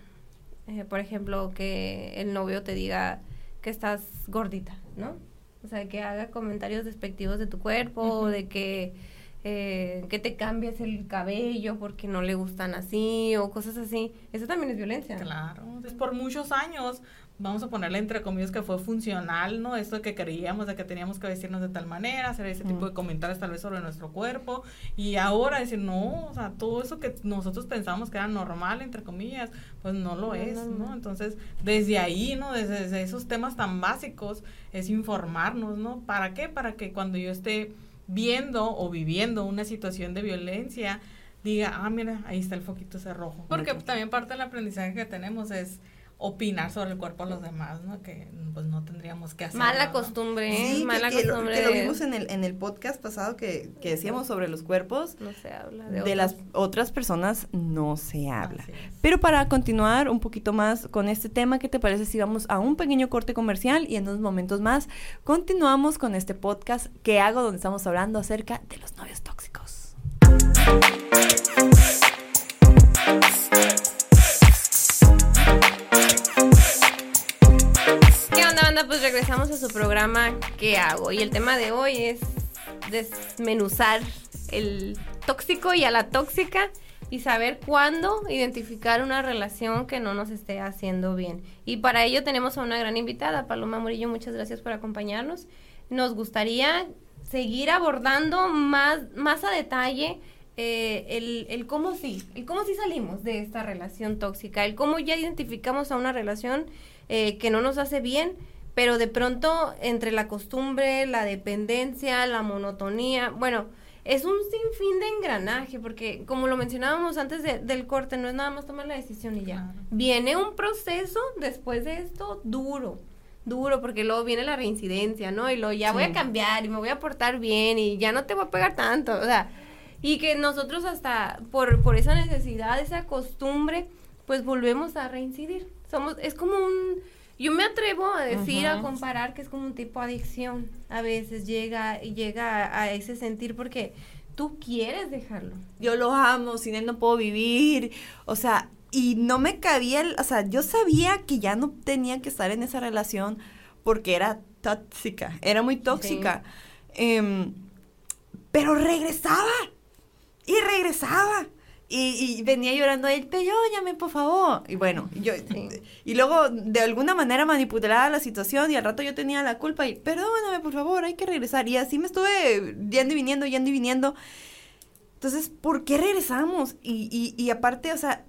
eh, por ejemplo, que el novio te diga que estás gordita, ¿no? O sea, que haga comentarios despectivos de tu cuerpo, de que, eh, que te cambies el cabello porque no le gustan así, o cosas así. Eso también es violencia. Claro, es por muchos años vamos a ponerle entre comillas que fue funcional, ¿no? Esto que creíamos de que teníamos que vestirnos de tal manera, hacer ese tipo de comentarios tal vez sobre nuestro cuerpo y ahora decir, no, o sea, todo eso que nosotros pensamos que era normal, entre comillas, pues no lo es, no, Entonces, desde ahí, ¿no? Desde, desde, esos temas tan básicos es informarnos, ¿no? ¿Para qué? Para que cuando yo esté viendo o viviendo una situación de violencia, diga, ah, mira, ahí está el foquito ese rojo. Porque también parte del aprendizaje que tenemos es opinar sobre el cuerpo de los demás, ¿no? Que pues no tendríamos que hacer. Mala costumbre, ¿eh? mala que, costumbre. Que lo, vimos en el, en el podcast pasado que, que decíamos sobre los cuerpos. No se habla. De, de las otras personas no se habla. Pero para continuar un poquito más con este tema, ¿qué te parece si vamos a un pequeño corte comercial y en unos momentos más continuamos con este podcast que hago donde estamos hablando acerca de los novios tóxicos? Pues regresamos a su programa ¿Qué hago? Y el tema de hoy es desmenuzar el tóxico y a la tóxica y saber cuándo identificar una relación que no nos esté haciendo bien. Y para ello tenemos a una gran invitada, Paloma Murillo, muchas gracias por acompañarnos. Nos gustaría seguir abordando más, más a detalle eh, el, el, cómo sí, el cómo sí salimos de esta relación tóxica, el cómo ya identificamos a una relación eh, que no nos hace bien, pero de pronto entre la costumbre, la dependencia, la monotonía, bueno, es un sinfín de engranaje, porque como lo mencionábamos antes del corte, no es nada más tomar la decisión y ya. Viene un proceso después de esto duro, duro, porque luego viene la reincidencia, ¿no? Y luego ya voy a cambiar y me voy a portar bien y ya no te voy a pegar tanto, o sea, y que nosotros hasta por, por esa necesidad, esa costumbre, pues volvemos a reincidir. Somos, es como un, yo me atrevo a decir, a comparar que es como un tipo de adicción. A veces llega y llega a, ese sentir porque tú quieres dejarlo. Yo lo amo, sin él no puedo vivir. O sea, y no me cabía, o sea, yo sabía que ya no tenía que estar en esa relación porque era tóxica, era muy tóxica. Em, pero regresaba y regresaba. Y, venía llorando él, perdóname, por favor. Y bueno, yo, y luego de alguna manera manipulaba la situación y al rato yo tenía la culpa y, perdóname, por favor, hay que regresar. Y así me estuve yendo y viniendo, yendo y viniendo. Entonces, ¿por qué regresamos? Y, y, y aparte, o sea,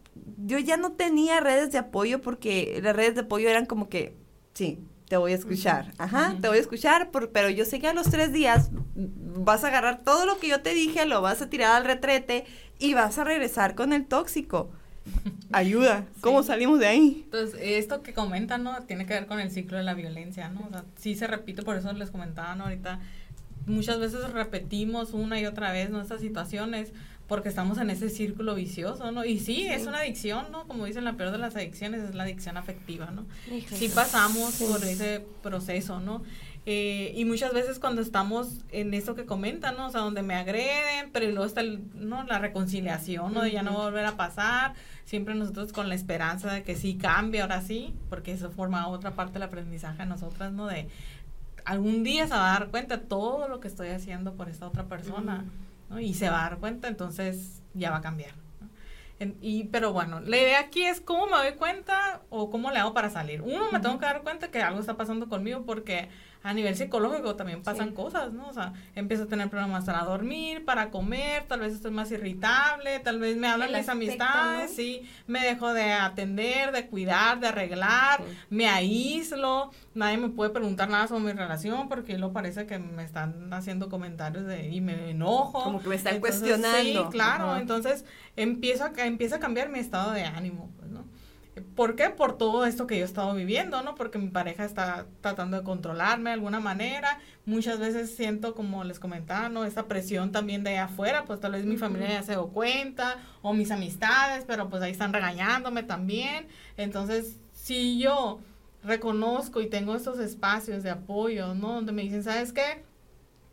yo ya no tenía redes de apoyo porque las redes de apoyo eran como que, sí, te voy a escuchar. Ajá, te voy a escuchar, pero yo sé que a los tres días vas a agarrar todo lo que yo te dije, lo vas a tirar al retrete y vas a regresar con el tóxico. Ayuda, ¿cómo salimos de ahí? Entonces, esto que comentan, ¿no? Tiene que ver con el ciclo de la violencia, ¿no? O sea, sí se repite, por eso les comentaba, ¿no? Ahorita muchas veces repetimos una y otra vez nuestras situaciones porque estamos en ese círculo vicioso, ¿no? Y sí, es una adicción, ¿no? Como dicen, la peor de las adicciones es la adicción afectiva, ¿no? Sí pasamos por ese proceso, ¿no? Eh, y muchas veces cuando estamos en eso que comentan, ¿no? O sea, donde me agreden, pero luego está ¿no? la reconciliación, ¿no? De ya no volver a pasar, siempre nosotros con la esperanza de que sí cambie, ahora sí, porque eso forma otra parte del aprendizaje a nosotras, ¿no? De algún día se va a dar cuenta todo lo que estoy haciendo por esta otra persona. Y se va a dar cuenta, entonces ya va a cambiar. y, pero bueno, la idea aquí es cómo me doy cuenta o cómo le hago para salir. Uno, me tengo que dar cuenta que algo está pasando conmigo porque a nivel psicológico también pasan cosas, ¿no? O sea, empiezo a tener problemas para dormir, para comer, tal vez estoy más irritable, tal vez me hablan mis amistades, sí, me dejo de atender, de cuidar, de arreglar, me aíslo, nadie me puede preguntar nada sobre mi relación porque luego parece que me están haciendo comentarios de, y me enojo. Como que me están cuestionando. Sí, claro, entonces empiezo a, empieza a cambiar mi estado de ánimo, pues, ¿no? ¿Por qué? Por todo esto que yo he estado viviendo, ¿no? Porque mi pareja está tratando de controlarme de alguna manera. Muchas veces siento, como les comentaba, ¿no? Esa presión también de allá afuera, pues tal vez mi familia ya se dio cuenta, o mis amistades, pero pues ahí están regañándome también. Entonces, si yo reconozco y tengo estos espacios de apoyo, ¿no? Donde me dicen, ¿sabes qué?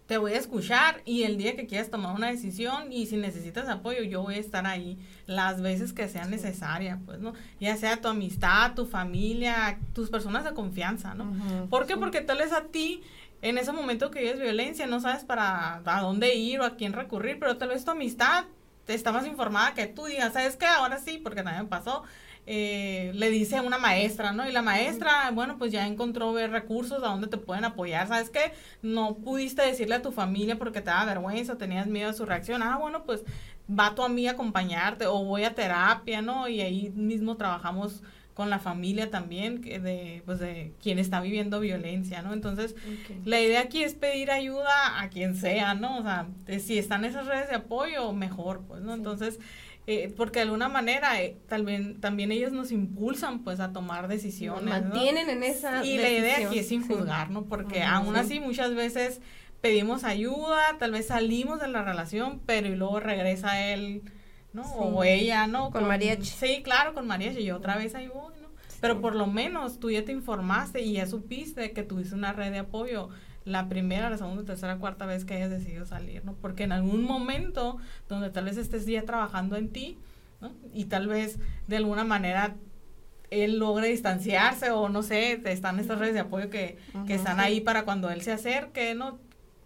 Te voy a escuchar y el día que quieras tomar una decisión y si necesitas apoyo, yo voy a estar ahí las veces que sea necesaria, pues, ¿no? Ya sea tu amistad, tu familia, tus personas de confianza, ¿no? ¿Por qué? Porque tal vez a ti, en ese momento que vives violencia, no sabes para a dónde ir o a quién recurrir, pero tal vez tu amistad te está más informada que tú digas, ¿sabes qué? Ahora sí, porque también pasó eh, le dice a una maestra, ¿no? Y la maestra, bueno, pues ya encontró ver recursos a donde te pueden apoyar. ¿Sabes qué? No pudiste decirle a tu familia porque te da vergüenza, tenías miedo de su reacción. Ah, bueno, pues va tú a mí a acompañarte o voy a terapia, ¿no? Y ahí mismo trabajamos con la familia también de pues de quien está viviendo violencia, ¿no? Entonces, la idea aquí es pedir ayuda a quien sea, ¿no? O sea, si están esas redes de apoyo, mejor, pues, ¿no? Entonces, eh, porque de alguna manera eh, también, también ellos nos impulsan pues a tomar decisiones. mantienen en esa Y la idea aquí es sin juzgar, ¿no? Porque aún así muchas veces pedimos ayuda, tal vez salimos de la relación, pero y luego regresa él, ¿no? O ella, ¿no? Con, mariachi. Sí, claro, con mariachi, y otra vez ahí voy, ¿no? Pero por lo menos tú ya te informaste y ya supiste que tuviste una red de apoyo la primera, la segunda, tercera, cuarta vez que hayas decidido salir, ¿no? Porque en algún momento donde tal vez estés ya trabajando en ti, ¿no? Y tal vez de alguna manera él logre distanciarse o no sé, están estas redes de apoyo que, que están ahí para cuando él se acerque, ¿no?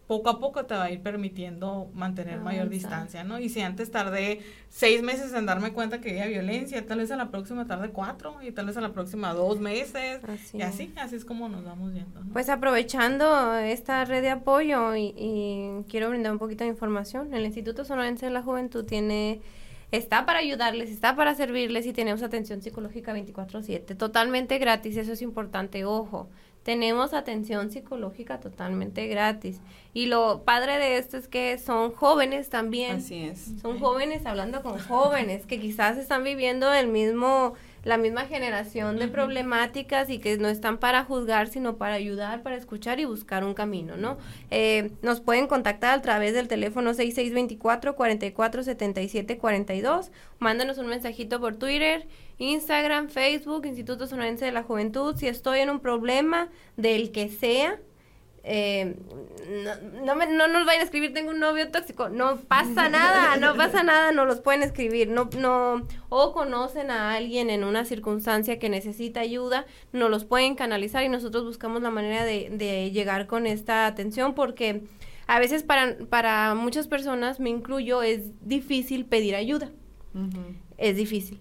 Poco a poco te va a ir permitiendo mantener mayor distancia, ¿no? Y si antes tardé seis meses en darme cuenta que había violencia, tal vez a la próxima tarde cuatro, y tal vez a la próxima dos meses, Así y así, así es como nos vamos viendo, ¿no? Pues aprovechando esta red de apoyo y, y quiero brindar un poquito de información. El Instituto Sonorense de la Juventud tiene está para ayudarles, está para servirles y tenemos atención psicológica 24/7, totalmente gratis, eso es importante, ojo. Tenemos atención psicológica totalmente gratis. Y lo padre de esto es que son jóvenes también. Así es. Son jóvenes hablando con jóvenes que quizás están viviendo el mismo, la misma generación de problemáticas y que no están para juzgar, sino para ayudar, para escuchar y buscar un camino, ¿no? Eh, nos pueden contactar a través del teléfono 6624 44 77 42. Mándanos un mensajito por Twitter, Instagram, Facebook, Instituto Sonorense de la Juventud. Si estoy en un problema del que sea, eh, no, no, me- no nos vayan a escribir tengo un novio tóxico. No pasa nada no pasa nada no los pueden escribir. No no o conocen a alguien en una circunstancia que necesita ayuda no los pueden canalizar y nosotros buscamos la manera de, de llegar con esta atención porque a veces para para muchas personas me incluyo es difícil pedir ayuda. Es difícil.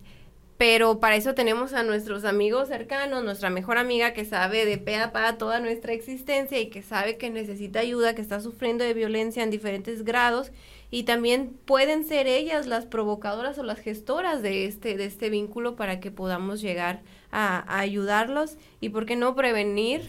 Pero para eso tenemos a nuestros amigos cercanos, nuestra mejor amiga que sabe de pe a pa toda nuestra existencia y que sabe que necesita ayuda, que está sufriendo de violencia en diferentes grados y también pueden ser ellas las provocadoras o las gestoras de este de este vínculo para que podamos llegar a, ayudarlos. Y por qué no prevenir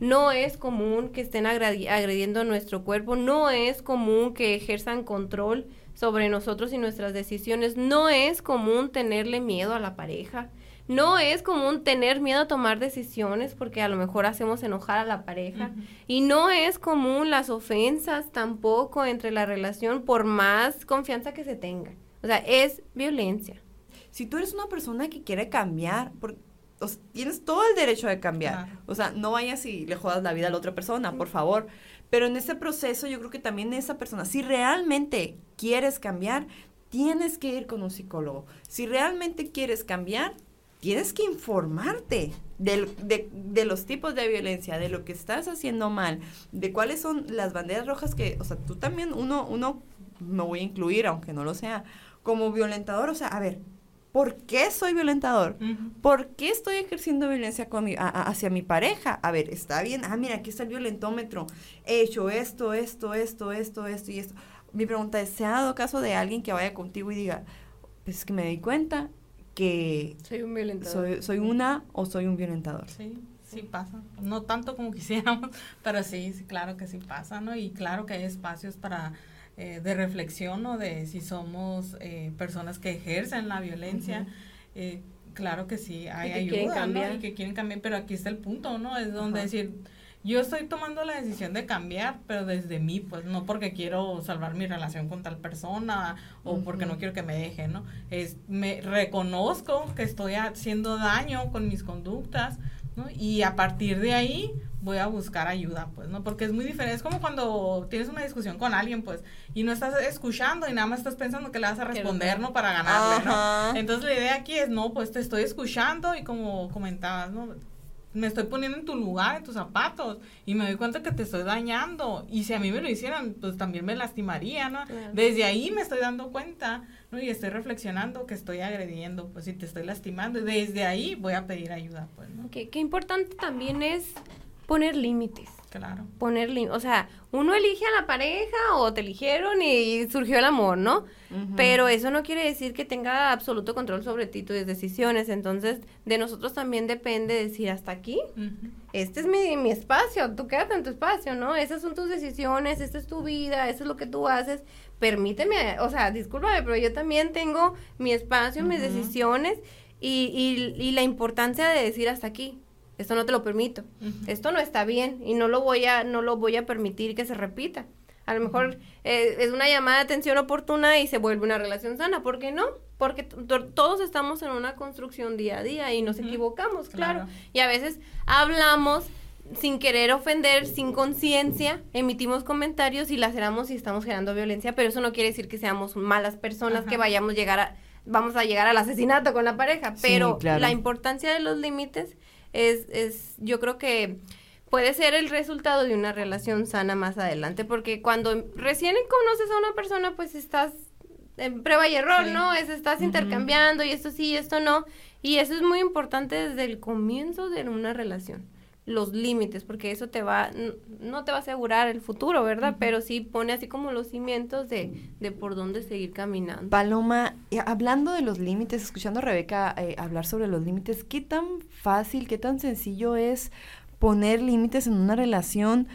no es común que estén agredi- agrediendo nuestro cuerpo, no es común que ejerzan control sobre nosotros y nuestras decisiones, no es común tenerle miedo a la pareja, no es común tener miedo a tomar decisiones porque a lo mejor hacemos enojar a la pareja y no es común las ofensas tampoco entre la relación por más confianza que se tenga. O sea, es violencia. Si tú eres una persona que quiere cambiar, por- o sea, tienes todo el derecho de cambiar. O sea, no vayas y le jodas la vida a la otra persona, por favor. Pero en ese proceso yo creo que también esa persona, si realmente quieres cambiar, tienes que ir con un psicólogo. Si realmente quieres cambiar, tienes que informarte del- de, de los tipos de violencia, de lo que estás haciendo mal, de cuáles son las banderas rojas que, o sea, tú también, uno, uno, me voy a incluir, aunque no lo sea, como violentador, o sea, a ver, ¿por qué soy violentador? ¿Por qué estoy ejerciendo violencia con mi- a- a- hacia mi pareja? A ver, está bien. Ah, mira, aquí está el violentómetro. He hecho esto, esto, esto, esto, esto y esto. Mi pregunta es, ¿se ha dado caso de alguien que vaya contigo y diga, pues es que me di cuenta que Soy un violentador. soy, soy una o soy un violentador? Sí, sí pasa. No tanto como quisiéramos, pero sí, sí, claro que sí pasa, ¿no? Y claro que hay espacios para eh, de reflexión, ¿no? De si somos eh, personas que ejercen la violencia. Eh, claro que sí, hay que ayuda, quieren ¿no? cambiar. Y que quieren cambiar, pero aquí está el punto, ¿no? Es donde decir, yo estoy tomando la decisión de cambiar, pero desde mí, pues no porque quiero salvar mi relación con tal persona o porque no quiero que me deje, ¿no? Es, me reconozco que estoy haciendo daño con mis conductas, ¿no? Y a partir de ahí voy a buscar ayuda, pues, ¿no? Porque es muy diferente, es como cuando tienes una discusión con alguien, pues, y no estás escuchando y nada más estás pensando que le vas a responder, no. Para ganarle, ¿no? Entonces la idea aquí es, no, pues te estoy escuchando y como comentabas, ¿no? Me estoy poniendo en tu lugar, en tus zapatos, y me doy cuenta que te estoy dañando. Y si a mí me lo hicieran, pues también me lastimaría, ¿no? Claro. Desde ahí me estoy dando cuenta, ¿no? Y estoy reflexionando que estoy agrediendo, pues si te estoy lastimando, y desde ahí voy a pedir ayuda, pues, ¿no? Que, que importante también es poner límites. Claro. Poner límites. O sea, uno elige a la pareja o te eligieron y surgió el amor, ¿no? Pero eso no quiere decir que tenga absoluto control sobre ti, tus decisiones. Entonces, de nosotros también depende decir hasta aquí. Este es mi, mi espacio, tú quédate en tu espacio, ¿no? Esas son tus decisiones, esta es tu vida, eso es lo que tú haces. Permíteme, o sea, discúlpame, pero yo también tengo mi espacio, mis Ujú. decisiones y, y, y la importancia de decir hasta aquí. Esto no te lo permito. Esto no está bien y no lo voy a, no lo voy a permitir que se repita. A lo mejor eh, es una llamada de atención oportuna y se vuelve una relación sana. ¿Por qué no? Porque todos estamos en una construcción día a día y nos equivocamos, claro. Claro. Y a veces hablamos sin querer ofender, sin conciencia, emitimos comentarios y laceramos y estamos generando violencia, pero eso no quiere decir que seamos malas personas, Ajá. que vayamos a llegar a, vamos a llegar al asesinato con la pareja, Sí, pero claro. la importancia de los límites es, es, yo creo que puede ser el resultado de una relación sana más adelante, porque cuando recién conoces a una persona, pues estás en prueba y error, ¿no? Es, estás intercambiando y esto sí y esto no. Y eso es muy importante desde el comienzo de una relación los límites, porque eso te va, no te va a asegurar el futuro, ¿verdad? Pero sí pone así como los cimientos de, de por dónde seguir caminando. Paloma, hablando de los límites, escuchando a Rebeca eh, hablar sobre los límites, ¿qué tan fácil, qué tan sencillo es poner límites en una relación?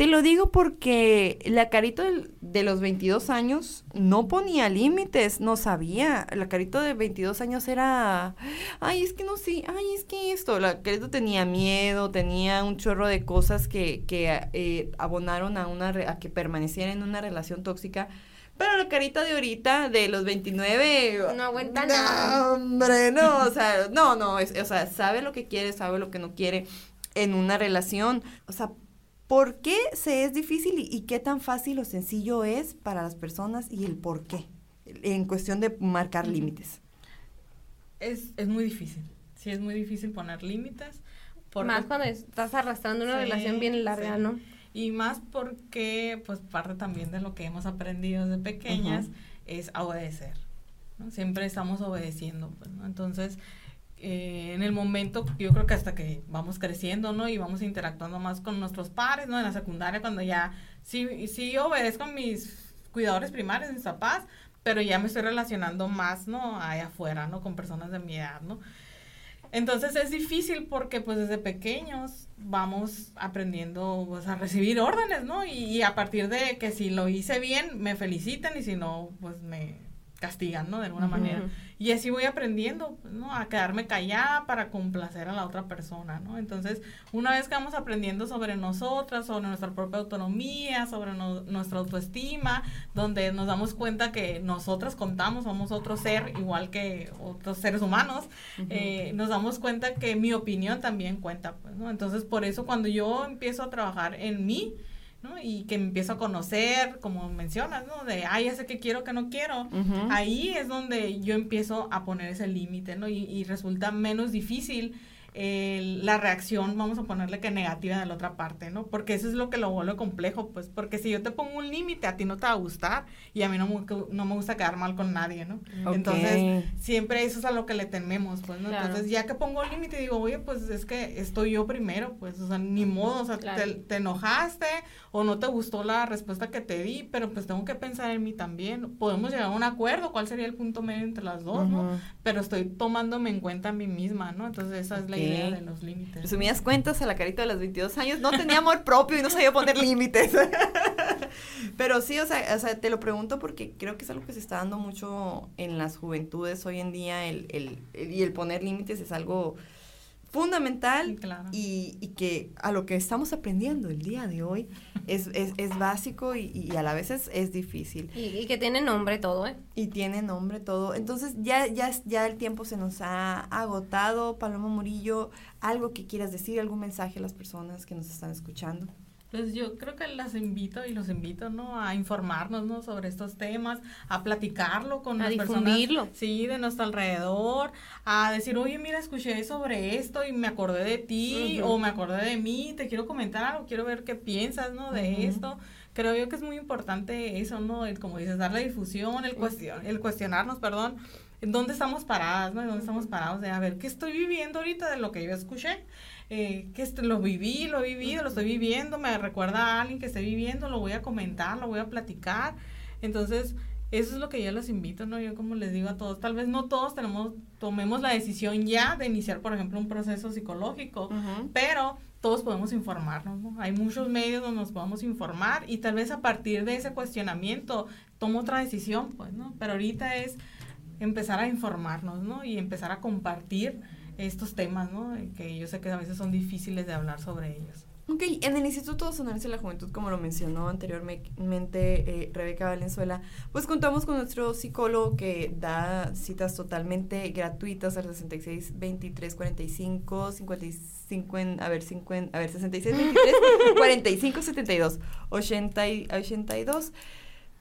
Te lo digo porque la carito de los 22 años no ponía límites, no sabía. La carito de 22 años era, ay, es que no sé, ay, es que esto. La carito tenía miedo, tenía un chorro de cosas que, que eh, abonaron a, una, a que permaneciera en una relación tóxica. Pero la carita de ahorita, de los 29... No aguanta nada. Hombre, no, o sea, no, no, o sea, sabe lo que quiere, sabe lo que no quiere en una relación. O sea, ¿Por qué se es difícil y, qué tan fácil o sencillo es para las personas y el por qué en cuestión de marcar límites? Es, muy difícil, sí, es muy difícil poner límites. más cuando estás arrastrando una relación bien larga, ¿no? Y más porque, pues, parte también de lo que hemos aprendido desde pequeñas es obedecer, ¿no? Siempre estamos obedeciendo, pues, ¿no? Entonces, eh, en el momento, yo creo que hasta que vamos creciendo, ¿no? Y vamos interactuando más con nuestros pares, ¿no? En la secundaria, cuando ya, sí, sí obedezco a mis cuidadores primarios, mis papás, pero ya me estoy relacionando más, ¿no? Allá afuera, ¿no? Con personas de mi edad, ¿no? Entonces es difícil porque pues desde pequeños vamos aprendiendo pues, a recibir órdenes, ¿no? Y, y, a partir de que si lo hice bien, me felicitan y si no, pues me, castigan, ¿no? De alguna manera. Y así voy aprendiendo, ¿no? A quedarme callada para complacer a la otra persona, ¿no? Entonces, una vez que vamos aprendiendo sobre nosotras, sobre nuestra propia autonomía, sobre nuestra autoestima, donde nos damos cuenta que nosotras contamos, somos otro ser igual que otros seres humanos, eh, nos damos cuenta que mi opinión también cuenta, pues, ¿no? Entonces, por eso cuando yo empiezo a trabajar en mí, ¿no? Y que me empiezo a conocer, como mencionas, ¿no? De, ay, ya sé que quiero, que no quiero. Ahí es donde yo empiezo a poner ese límite, ¿no? Y, y, resulta menos difícil la reacción, vamos a ponerle que negativa de la otra parte, ¿no? Porque eso es lo que lo vuelve complejo, pues, porque si yo te pongo un límite, a ti no te va a gustar y a mí no, no me gusta quedar mal con nadie, ¿no? Entonces, siempre eso es a lo que le tememos, pues, ¿no? Entonces, ya que pongo el límite, digo, oye, pues es que estoy yo primero, pues, o sea, ni modo, o sea, te, enojaste o no te gustó la respuesta que te di, pero pues tengo que pensar en mí también. Podemos llegar a un acuerdo, cuál sería el punto medio entre las dos, ¿no? Pero estoy tomándome en cuenta a mí misma, ¿no? Entonces, esa es la idea de los límites. Resumidas cuentas, a la carita de los 22 años no tenía amor propio y no sabía poner límites. Pero sí, o sea, o sea, te lo pregunto porque creo que es algo que se está dando mucho en las juventudes hoy en día, el, el, y el poner límites es algo fundamental y, y, que a lo que estamos aprendiendo el día de hoy es, es, es básico y, y, a la vez es, es difícil. Y, que tiene nombre todo, ¿eh? Y tiene nombre todo. Entonces ya, ya, ya el tiempo se nos ha agotado. Paloma Murillo, algo que quieras decir, algún mensaje a las personas que nos están escuchando. Pues yo creo que las invito y los invito, ¿no? A informarnos, ¿no? Sobre estos temas, a platicarlo con las personas. Sí, de nuestro alrededor, a decir, oye, mira, escuché sobre esto y me acordé de ti o me acordé de mí, te quiero comentar algo, quiero ver qué piensas, ¿no? De esto. Creo yo que es muy importante eso, ¿no? El, como dices, dar la difusión, el, cuestion, el cuestionarnos, perdón, en dónde estamos paradas, ¿no? En dónde estamos parados, de a ver, ¿qué estoy viviendo ahorita de lo que yo escuché? Eh, que este, lo viví, lo he vivido, lo estoy viviendo, me recuerda a alguien que esté viviendo, lo voy a comentar, lo voy a platicar. Entonces, eso es lo que yo les invito, ¿no? Yo como les digo a todos, tal vez no todos tenemos, tomemos la decisión ya de iniciar, por ejemplo, un proceso psicológico, pero todos podemos informarnos, ¿no? Hay muchos medios donde nos podemos informar y tal vez a partir de ese cuestionamiento tomo otra decisión, pues, ¿no? Pero ahorita es empezar a informarnos, ¿no? Y empezar a compartir estos temas, ¿no? Que yo sé que a veces son difíciles de hablar sobre ellos. Ok, en el Instituto Sonorense de la Juventud, como lo mencionó anteriormente eh, Rebeca Valenzuela, pues contamos con nuestro psicólogo que da citas totalmente gratuitas al 66 23 45 55, a ver, 50, a ver, 66 23 45 72 80 82.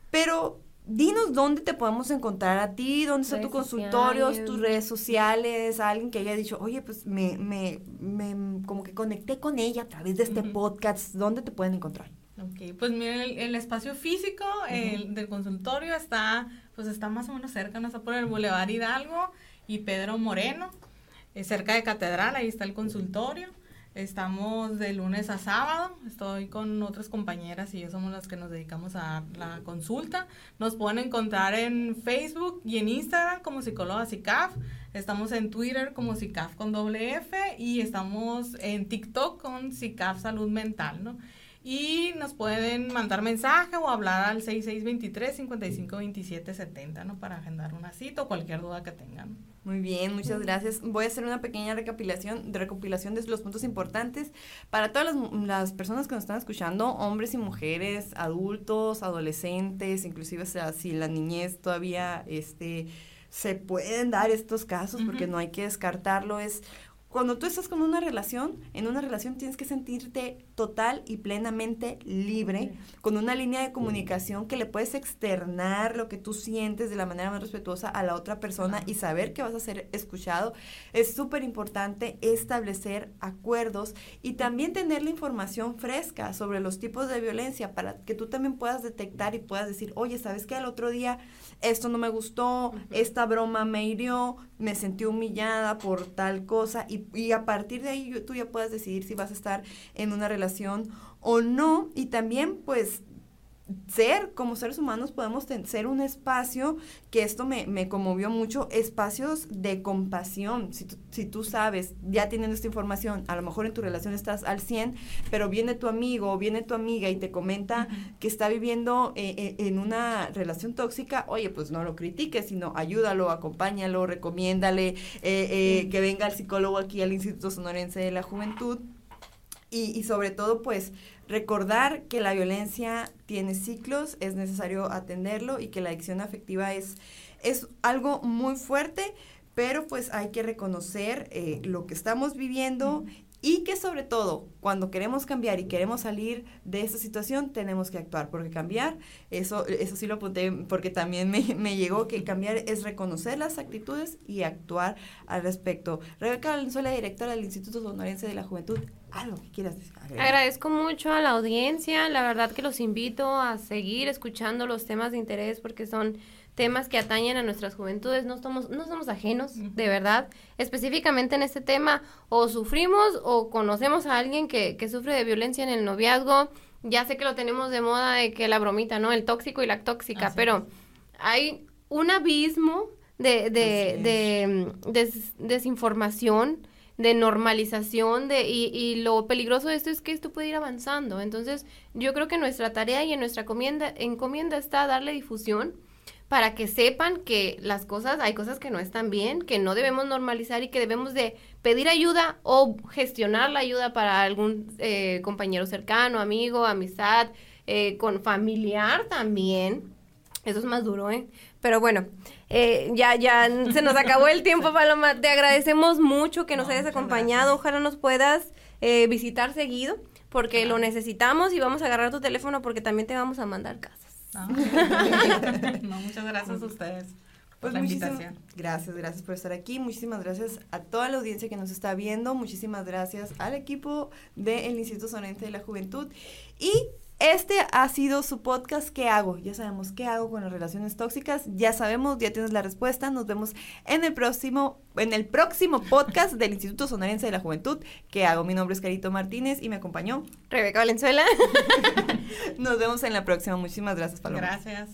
Pero dinos dónde te podemos encontrar a ti, dónde está tu consultorio, tus redes sociales, alguien que haya dicho, oye, pues me, me, me como que conecté con ella a través de este podcast, ¿dónde te pueden encontrar? Ok, pues miren, el, espacio físico del consultorio está, pues está más o menos cerca, no está por el Boulevard Hidalgo y Pedro Moreno, eh, cerca de Catedral, ahí está el consultorio. Estamos de lunes a sábado. Estoy con otras compañeras y yo somos las que nos dedicamos a la consulta. Nos pueden encontrar en Facebook y en Instagram como psicóloga CICAF. Estamos en Twitter como CICAF con doble F y estamos en TikTok con CICAF Salud Mental, ¿no? Y nos pueden mandar mensaje o hablar al 6623-552770, ¿no? Para agendar una cita o cualquier duda que tengan. Muy bien, muchas gracias. Voy a hacer una pequeña recopilación, de recopilación de los puntos importantes para todas las, personas que nos están escuchando, hombres y mujeres, adultos, adolescentes, inclusive si la niñez todavía este, se pueden dar estos casos, porque no hay que descartarlo. Es cuando tú estás con una relación, en una relación tienes que sentirte total y plenamente libre, con una línea de comunicación que le puedes externar lo que tú sientes de la manera más respetuosa a la otra persona y saber que vas a ser escuchado. Es súper importante establecer acuerdos y también tener la información fresca sobre los tipos de violencia para que tú también puedas detectar y puedas decir, oye, ¿sabes qué? Al otro día esto no me gustó, esta broma me hirió, me sentí humillada por tal cosa y, y a partir de ahí tú ya puedes decidir si vas a estar en una relación o no. Y también pues ser, como seres humanos, podemos ser un espacio, que esto me, me conmovió mucho, espacios de compasión. Si tú, si tú sabes, ya teniendo esta información, a lo mejor en tu relación estás al 100, pero viene tu amigo o viene tu amiga y te comenta que está viviendo eh, eh, en una relación tóxica, oye, pues no lo critiques, sino ayúdalo, acompáñalo, recomiéndale, eh, que venga el psicólogo aquí al Instituto Sonorense de la Juventud. Y, y sobre todo, pues, recordar que la violencia tiene ciclos, es necesario atenderlo y que la adicción afectiva es, es algo muy fuerte, pero pues hay que reconocer eh, lo que estamos viviendo y que sobre todo cuando queremos cambiar y queremos salir de esta situación tenemos que actuar porque cambiar eso eso sí lo apunté porque también me, me llegó que cambiar es reconocer las actitudes y actuar al respecto. Rebeca Valenzuela directora del Instituto Sonorense de la Juventud algo que quieras decir agradezco mucho a la audiencia la verdad que los invito a seguir escuchando los temas de interés porque son temas que atañen a nuestras juventudes, no somos, no somos ajenos, de verdad, específicamente en este tema, o sufrimos o conocemos a alguien que, que sufre de violencia en el noviazgo, ya sé que lo tenemos de moda de que la bromita, ¿no? El tóxico y la tóxica, pero hay un abismo de, de, de, desinformación, de normalización, de, y, y, lo peligroso de esto es que esto puede ir avanzando. Entonces, yo creo que nuestra tarea y en nuestra encomienda, encomienda está darle difusión, para que sepan que las cosas, hay cosas que no están bien, que no debemos normalizar y que debemos de pedir ayuda o gestionar la ayuda para algún eh, compañero cercano, amigo, amistad, eh, con familiar también. Eso es más duro, ¿eh? Pero bueno, eh, ya, ya se nos acabó el tiempo, Paloma. Te agradecemos mucho que nos hayas acompañado. Ojalá nos puedas visitar seguido, porque lo necesitamos y vamos a agarrar tu teléfono porque también te vamos a mandar casa. No, muchas gracias a ustedes. Por pues la invitación. Gracias, gracias por estar aquí. Muchísimas gracias a toda la audiencia que nos está viendo. Muchísimas gracias al equipo del Instituto Sonente de la Juventud. Y este ha sido su podcast ¿Qué hago? Ya sabemos qué hago con las relaciones tóxicas. Ya sabemos, ya tienes la respuesta. Nos vemos en el próximo, en el próximo podcast del Instituto Sonorense de la Juventud. ¿Qué hago? Mi nombre es Carito Martínez y me acompañó Rebeca Valenzuela. Nos vemos en la próxima. Muchísimas gracias, Paloma. Gracias.